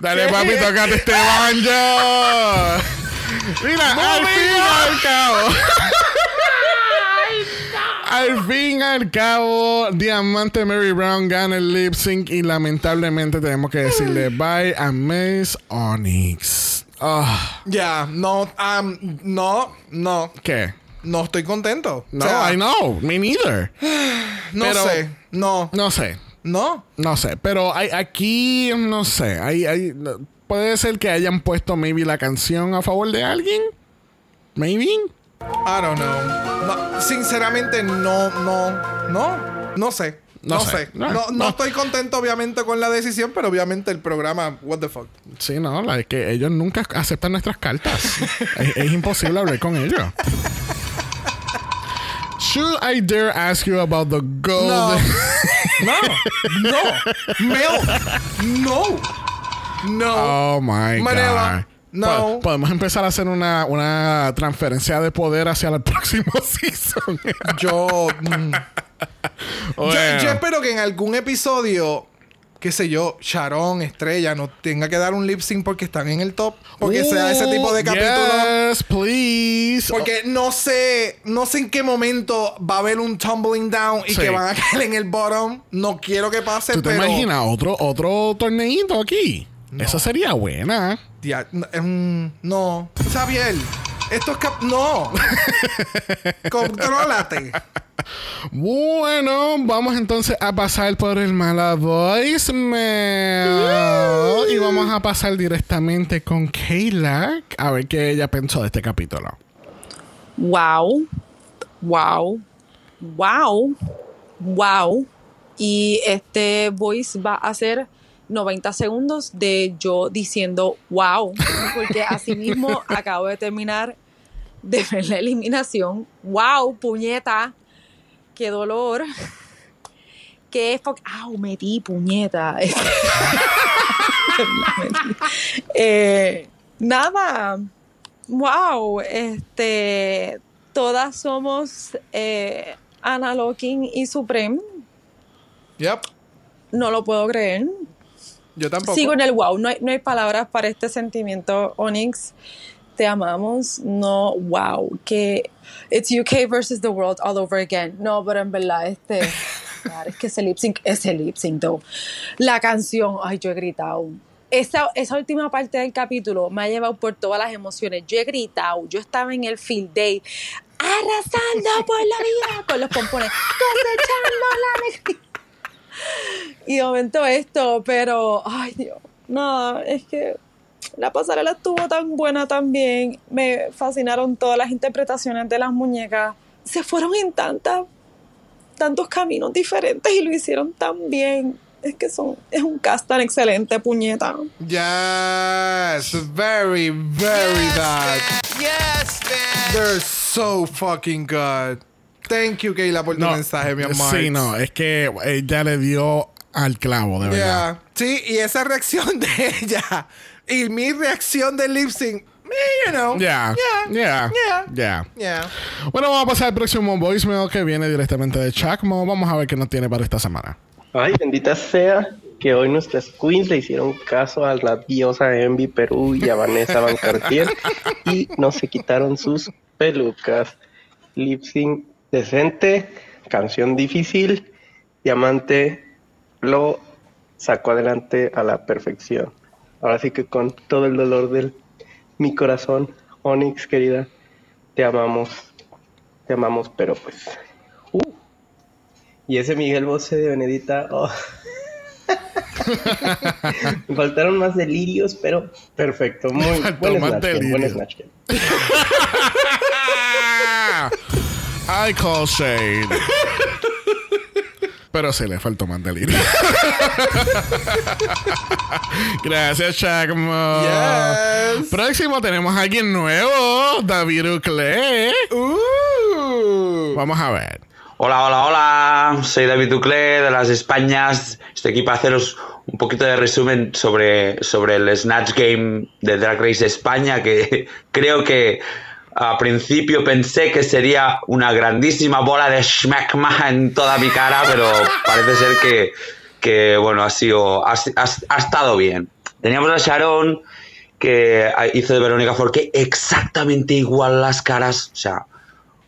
Dale, ¿Qué? papi, tocate este banjo. Mira, al fin y al cabo. Al fin y al cabo, Diamante Mary Brown gana el lip sync y lamentablemente tenemos que decirle bye a Miss Onyx. Ah, Ya, no, um, no, no, ¿Qué? no estoy contento. No, O sea, I know, me neither. No Pero- sé, no, No sé, no. no sé, pero hay, aquí no sé, hay, hay, puede ser que hayan puesto maybe la canción a favor de alguien, maybe. I don't know. No, sinceramente, no, no, no, no sé. No No, sé. sé. No, No, no no. estoy contento, obviamente, con la decisión, pero obviamente el programa, what the fuck. Sí, no, la es que ellos nunca aceptan nuestras cartas. es, es imposible hablar con ellos. Should I dare ask you about the gold? No, no, no, Mel, no, no. Oh my Manila, god. no. Po- Podemos empezar a hacer una, una transferencia de poder hacia el próximo season. Yo, mm, yo, yo espero que en algún episodio, qué sé yo, Sharon, Estrella, no tenga que dar un lip sync porque están en el top. Porque sea ese tipo de Ooh, capítulo. Yes, please. Porque no sé, no sé en qué momento va a haber un tumbling down y Sí. que van a caer en el bottom. No quiero que pase, ¿Tú te pero. imaginas otro, otro torneito aquí? Esa sería buena. Mm, no. Xavier, esto es cap. No. Contrólate. Bueno, vamos entonces a pasar por el mala voicemail. Y vamos a pasar directamente con Kayla a ver qué ella pensó de este capítulo. Wow, wow, wow, wow. Y este voice va a ser 90 segundos de yo diciendo wow, porque así mismo acabo de terminar de ver la eliminación. Wow, puñeta, qué dolor. Qué fuck. Au, metí puñeta. Eh, nada. Wow, este, todas somos eh, Ana Locking y Supreme. Yep. No lo puedo creer. Yo tampoco. Sigo en el wow. No hay, no hay palabras para este sentimiento, Onyx. Te amamos. No, wow. Que it's UK versus the world all over again. No, pero en verdad, este. claro, es que ese lip sync, ese lip sync, though. La canción, ay, yo he gritado. Esa, esa última parte del capítulo me ha llevado por todas las emociones. Yo he gritado, yo estaba en el field day arrasando por la vida con los pompones, cosechando la. Y de momento esto, pero, ay Dios, nada, es que la pasarela estuvo tan buena también. Me fascinaron todas las interpretaciones de las muñecas. Se fueron en tantas, tantos caminos diferentes y lo hicieron tan bien. Es que son, es un cast tan excelente, puñeta. Yes, very, very that. Yes, bitch. They're so fucking good. Thank you, Kayla, por tu mensaje, mi amor. Sí, no, es que ella le dio al clavo, de verdad. Yeah. Sí, y esa reacción de ella y mi reacción del lip sync, you know. Yeah, Yeah. yeah, Yeah. yeah. Yeah. Bueno, vamos a pasar al próximo voicemail que viene directamente de Chacmo. Vamos a ver qué nos tiene para esta semana. Ay, bendita sea que hoy nuestras queens le hicieron caso a la diosa Envy Perú y a Vanessa Van Cartier y no se quitaron sus pelucas. Lip sync decente, canción difícil, Diamante lo sacó adelante a la perfección. Ahora sí que con todo el dolor de mi corazón, Onyx querida, te amamos, te amamos, pero pues... uh. Y ese Miguel Bosé de Benedita, oh. Me faltaron más delirios, pero perfecto. Muy faltó buen más Snatch Game, buen delirios. Snatch Game. I call shade. Pero sí, le faltó más delirio. Gracias, Chacmo. Yes. Próximo tenemos a alguien nuevo, David Ucle. Uh. Vamos a ver. Hola, hola, hola. Soy David Duclé de las Españas. Estoy aquí para haceros un poquito de resumen sobre, sobre el Snatch Game de Drag Race España, que creo que a principio pensé que sería una grandísima bola de schmackma en toda mi cara, pero parece ser que, que bueno, ha sido, ha, ha- ha estado bien. Teníamos a Sharon, que hizo de Verónica Forqué exactamente igual las caras, o sea,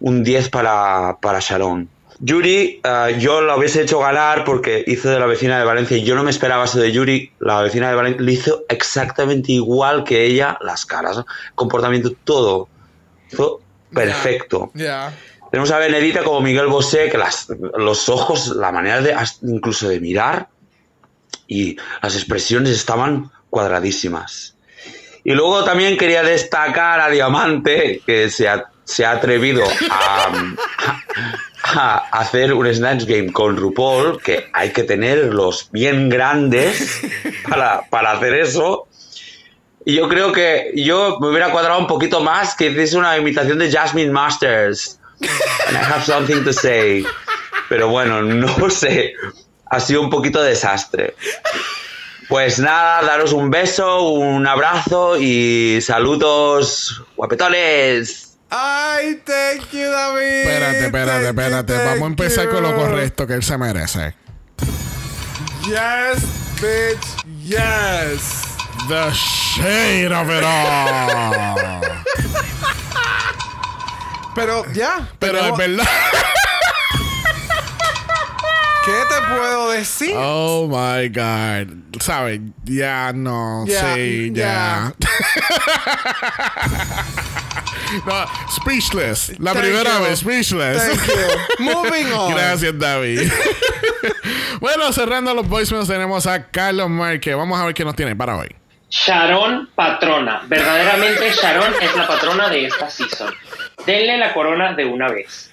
un 10 para, para Sharon. Yuri, eh, yo la hubiese hecho ganar porque hizo de la vecina de Valencia y yo no me esperaba eso de Yuri. La vecina de Valencia le hizo exactamente igual que ella las caras, comportamiento, todo. Perfecto. Yeah. Tenemos a Benedita como Miguel Bosé, que las, los ojos, la manera de incluso de mirar y las expresiones estaban cuadradísimas. Y luego también quería destacar a Diamante, que se ha, se ha atrevido a, a hacer un Snatch Game con RuPaul, que hay que tenerlos bien grandes para, para hacer eso. Y yo creo que yo me hubiera cuadrado un poquito más que hiciese una imitación de Jasmine Masters. And I have something to say. Pero bueno, no sé. Ha sido un poquito desastre. Pues nada, daros un beso, un abrazo y saludos guapetones. Ay, thank you, David. Espérate, espérate, Thank you, espérate. Vamos a thank empezar con lo you. correcto que él se merece. Yes, bitch. Yes. The shade of it all. Pero ya. Pero es verdad. ¿Qué te puedo decir? Oh my God. ¿Sabes? Ya no. Sí, ya. no, speechless. La Thank primera you. vez, speechless. Thank you. Moving on. Gracias, David. bueno, cerrando los voicemails, tenemos a Carlos Márquez. Vamos a ver qué nos tiene para hoy. Sharon patrona. Verdaderamente Sharon es la patrona de esta season. Denle la corona de una vez.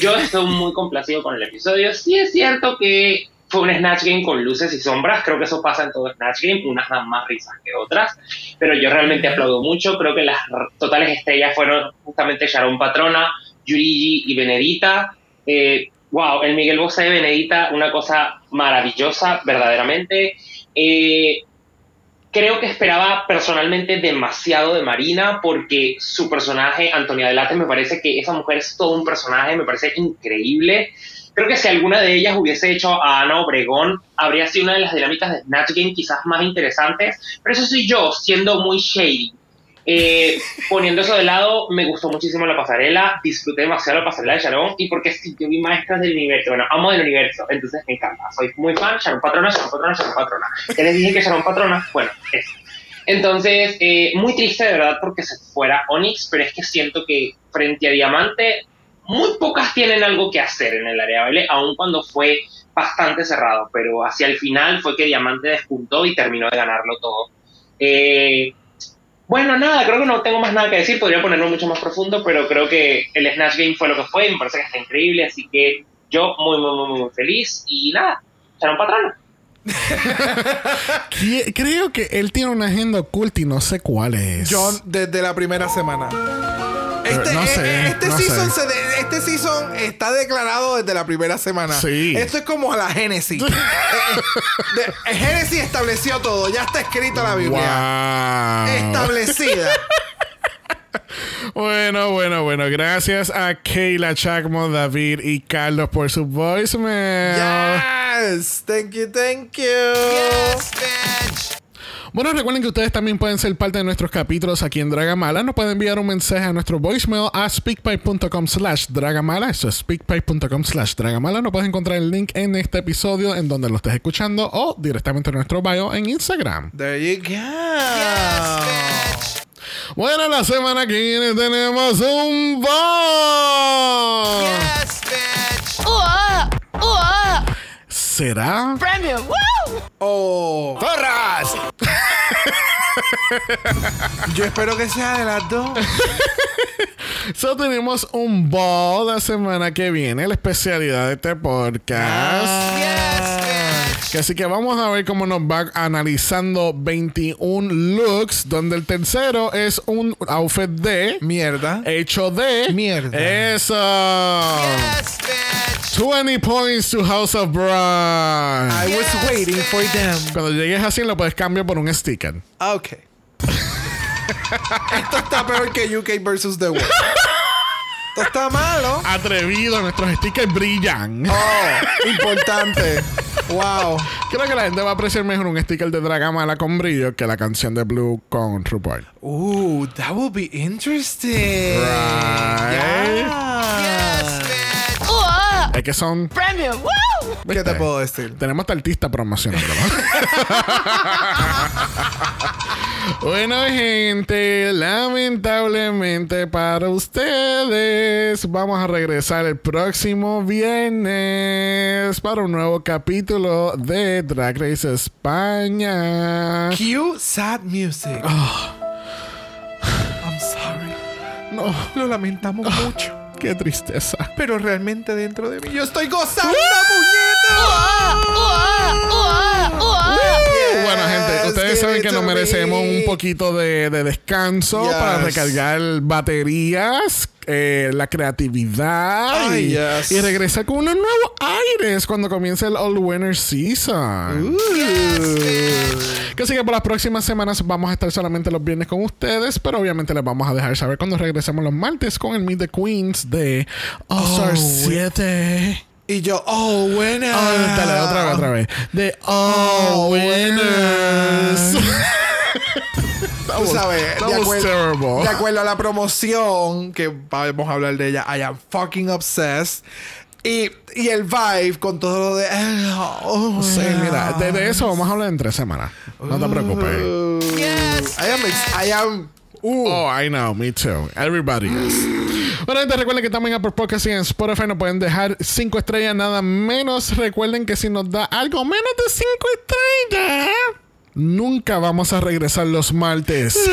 Yo estoy muy complacido con el episodio. Sí es cierto que fue un Snatch Game con luces y sombras. Creo que eso pasa en todo Snatch Game. Unas dan más risas que otras. Pero yo realmente aplaudo mucho. Creo que las totales estrellas fueron justamente Sharon Patrona, Yurigi y Benedita. Eh, wow, el Miguel Bosé de Benedita, una cosa maravillosa, verdaderamente. Eh, creo que esperaba personalmente demasiado de Marina porque su personaje, Antonia Delate, me parece que esa mujer es todo un personaje, me parece increíble. Creo que si alguna de ellas hubiese hecho a Ana Obregón, habría sido una de las dinámicas de Snatch Game quizás más interesantes. Pero eso soy yo, siendo muy shady. Eh, poniendo eso de lado, me gustó muchísimo la pasarela, disfruté demasiado la pasarela de Sharon y porque sí, yo vi maestras del universo, bueno, amo del universo, entonces me encanta, soy muy fan, Sharon Patrona, Sharon Patrona, Sharon Patrona. Ya les dije que Sharon Patrona, bueno, eso. Entonces, eh, muy triste de verdad porque se fuera Onyx, pero es que siento que frente a Diamante, muy pocas tienen algo que hacer en el área de baile, aun cuando fue bastante cerrado, pero hacia el final fue que Diamante despuntó y terminó de ganarlo todo. Eh, bueno, nada, creo que no tengo más nada que decir, podría ponerlo mucho más profundo, pero creo que el Snatch Game fue lo que fue, y me parece que está increíble, así que yo muy, muy, muy, muy feliz y nada, Sharon Patrona. Qui- Creo que él tiene una agenda oculta y no sé cuál es. Yo desde la primera semana. Este, no sé, este no season sé. se de- este season está declarado desde la primera semana. Sí. Esto es como la Génesis. Eh, eh, Génesis estableció todo. Ya está escrita la Biblia. Wow. Establecida. Bueno, bueno, bueno. Gracias a Keila Chacmo, David y Carlos por su voicemail. Yes. Thank you, thank you. Bueno, recuerden que ustedes también pueden ser parte de nuestros capítulos aquí en Dragamala. Nos pueden enviar un mensaje a nuestro voicemail a speakpipe.com slash Dragamala. Eso es speakpipe.com slash Dragamala. No puedes encontrar el link en este episodio en donde lo estés escuchando o directamente en nuestro bio en Instagram. There you go. Bueno, la semana que viene tenemos un ball. ¡Uah! ¡Uah! ¿Será? ¡Premio! ¡Woo! Oh. ¡Zorras! Yo espero que sea de las dos. So tenemos un ball la semana que viene, la especialidad de este podcast. Que así que vamos a ver cómo nos va analizando 21 looks, donde el tercero es un outfit de Mierda. hecho de Mierda. Eso. 20 points to House of Brown. I was waiting for them. Cuando llegues así lo puedes cambiar por un sticker. Ok. Esto está peor que UK versus The World. Esto está malo. Atrevido, nuestros stickers brillan. Oh, importante. Wow. Creo que la gente va a apreciar mejor un sticker de Dragamala con brillo que la canción de Blue con RuPaul. Ooh, that will be interesting. Right. Yeah. ¡Uah! Es que son. ¡Premio! ¡Woo! ¿Qué te puedo decir? Tenemos hasta artista promocionando. bueno, gente, lamentablemente para ustedes, vamos a regresar el próximo viernes para un nuevo capítulo de Drag Race España. Cue sad music. I'm sorry. No, Lo lamentamos mucho. qué tristeza. Pero realmente dentro de mí yo estoy gozando. ¡Uah! ¡Uah! Bueno, gente, Yes, ustedes saben que nos merecemos me. un poquito de, de descanso Yes. para recargar baterías, eh, la creatividad Ay, y, yes. y regresar con unos nuevos aires cuando comience el All Winter Season. Que así que por las próximas semanas vamos a estar solamente los viernes con ustedes, pero obviamente les vamos a dejar saber cuando regresemos los martes con el Meet the Queens de All Star Oh, 7. Y yo, oh, buena. Oh, dale, otra vez, otra vez. De All Winners. That Tú sabes, de, acuerdo, de acuerdo a la promoción, que vamos a hablar de ella, I am fucking obsessed. Y, y el vibe con todo lo de. Oh, Sí, yeah. mira, de, de eso vamos a hablar en tres semanas. No te preocupes. Uh, I am. I am. Uh, Oh, I know, me too. Everybody is. Bueno, gente, recuerden que también en Apple Podcast y en Spotify nos pueden dejar cinco estrellas nada menos. Recuerden que si nos da algo menos de cinco estrellas, nunca vamos a regresar los martes.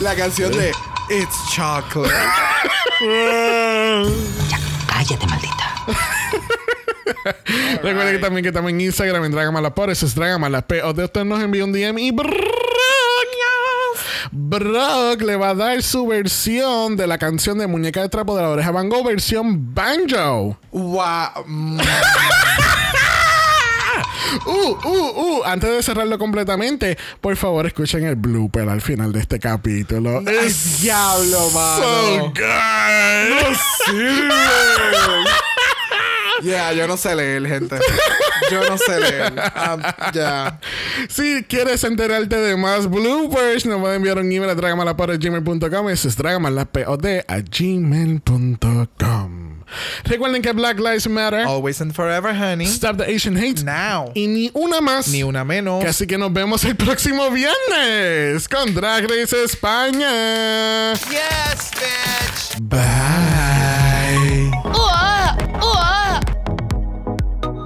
la canción de It's Chocolate. Cállate, maldita. Recuerden que también que estamos en Instagram en Dragamala por eso es Dragamala P. O de usted nos envía un DM y Brock le va a dar su versión de la canción de Muñeca de Trapo de la Oreja Van Gogh, versión banjo. Wow. Uh, uh, uh. Antes de cerrarlo completamente, por favor, escuchen el blooper al final de este capítulo. Es diablo, mano. so good. No sirve. Yeah, yo no sé leer, gente. Yo no sé leer. Um, ya. Si quieres enterarte de más bloopers, nos pueden enviar un email a dragamalapod.gmail.com. Eso es dragamalapod a gmail.com. Recuerden que Black Lives Matter. Always and forever, honey. Stop the Asian hate. Now. Y ni una más. Ni una menos. Así que nos vemos el próximo viernes con Drag Race España. Yes, bitch. Bye.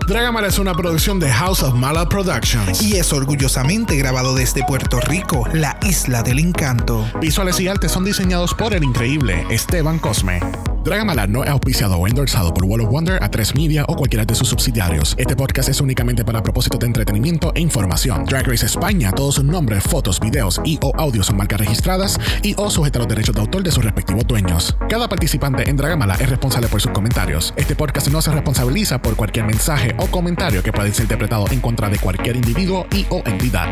Dragamala es una producción de House of Mala Productions. Y es orgullosamente grabado desde Puerto Rico, la isla del encanto. Visuales y artes son diseñados por el increíble Esteban Cosme. Dragamala no es auspiciado o endorsado por Wall of Wonder, A3 Media o cualquiera de sus subsidiarios. Este podcast es únicamente para propósitos de entretenimiento e información. Drag Race España, todos sus nombres, fotos, videos y o audios son marcas registradas y o sujeta a los derechos de autor de sus respectivos dueños. Cada participante en Dragamala es responsable por sus comentarios. Este podcast no se responsabiliza por cualquier mensaje o comentario que pueda ser interpretado en contra de cualquier individuo y o entidad.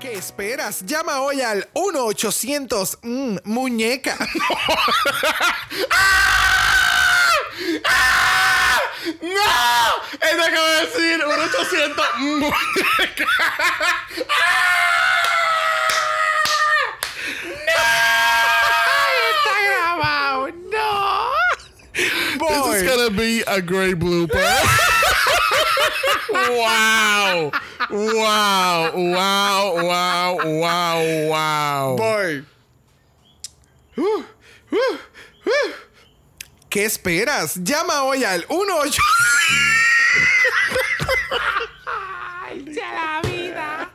¿Qué esperas? Llama hoy al 1-800 mm, muñeca. ¡No! Él acaba de decir un 800 muñeca. Está grabado. No. This is gonna be a great blooper. wow. Wow. Wow. Wow. Wow. Wow. Boy. ¿Qué esperas? Llama hoy al 18. ¡Ay, ya la vida!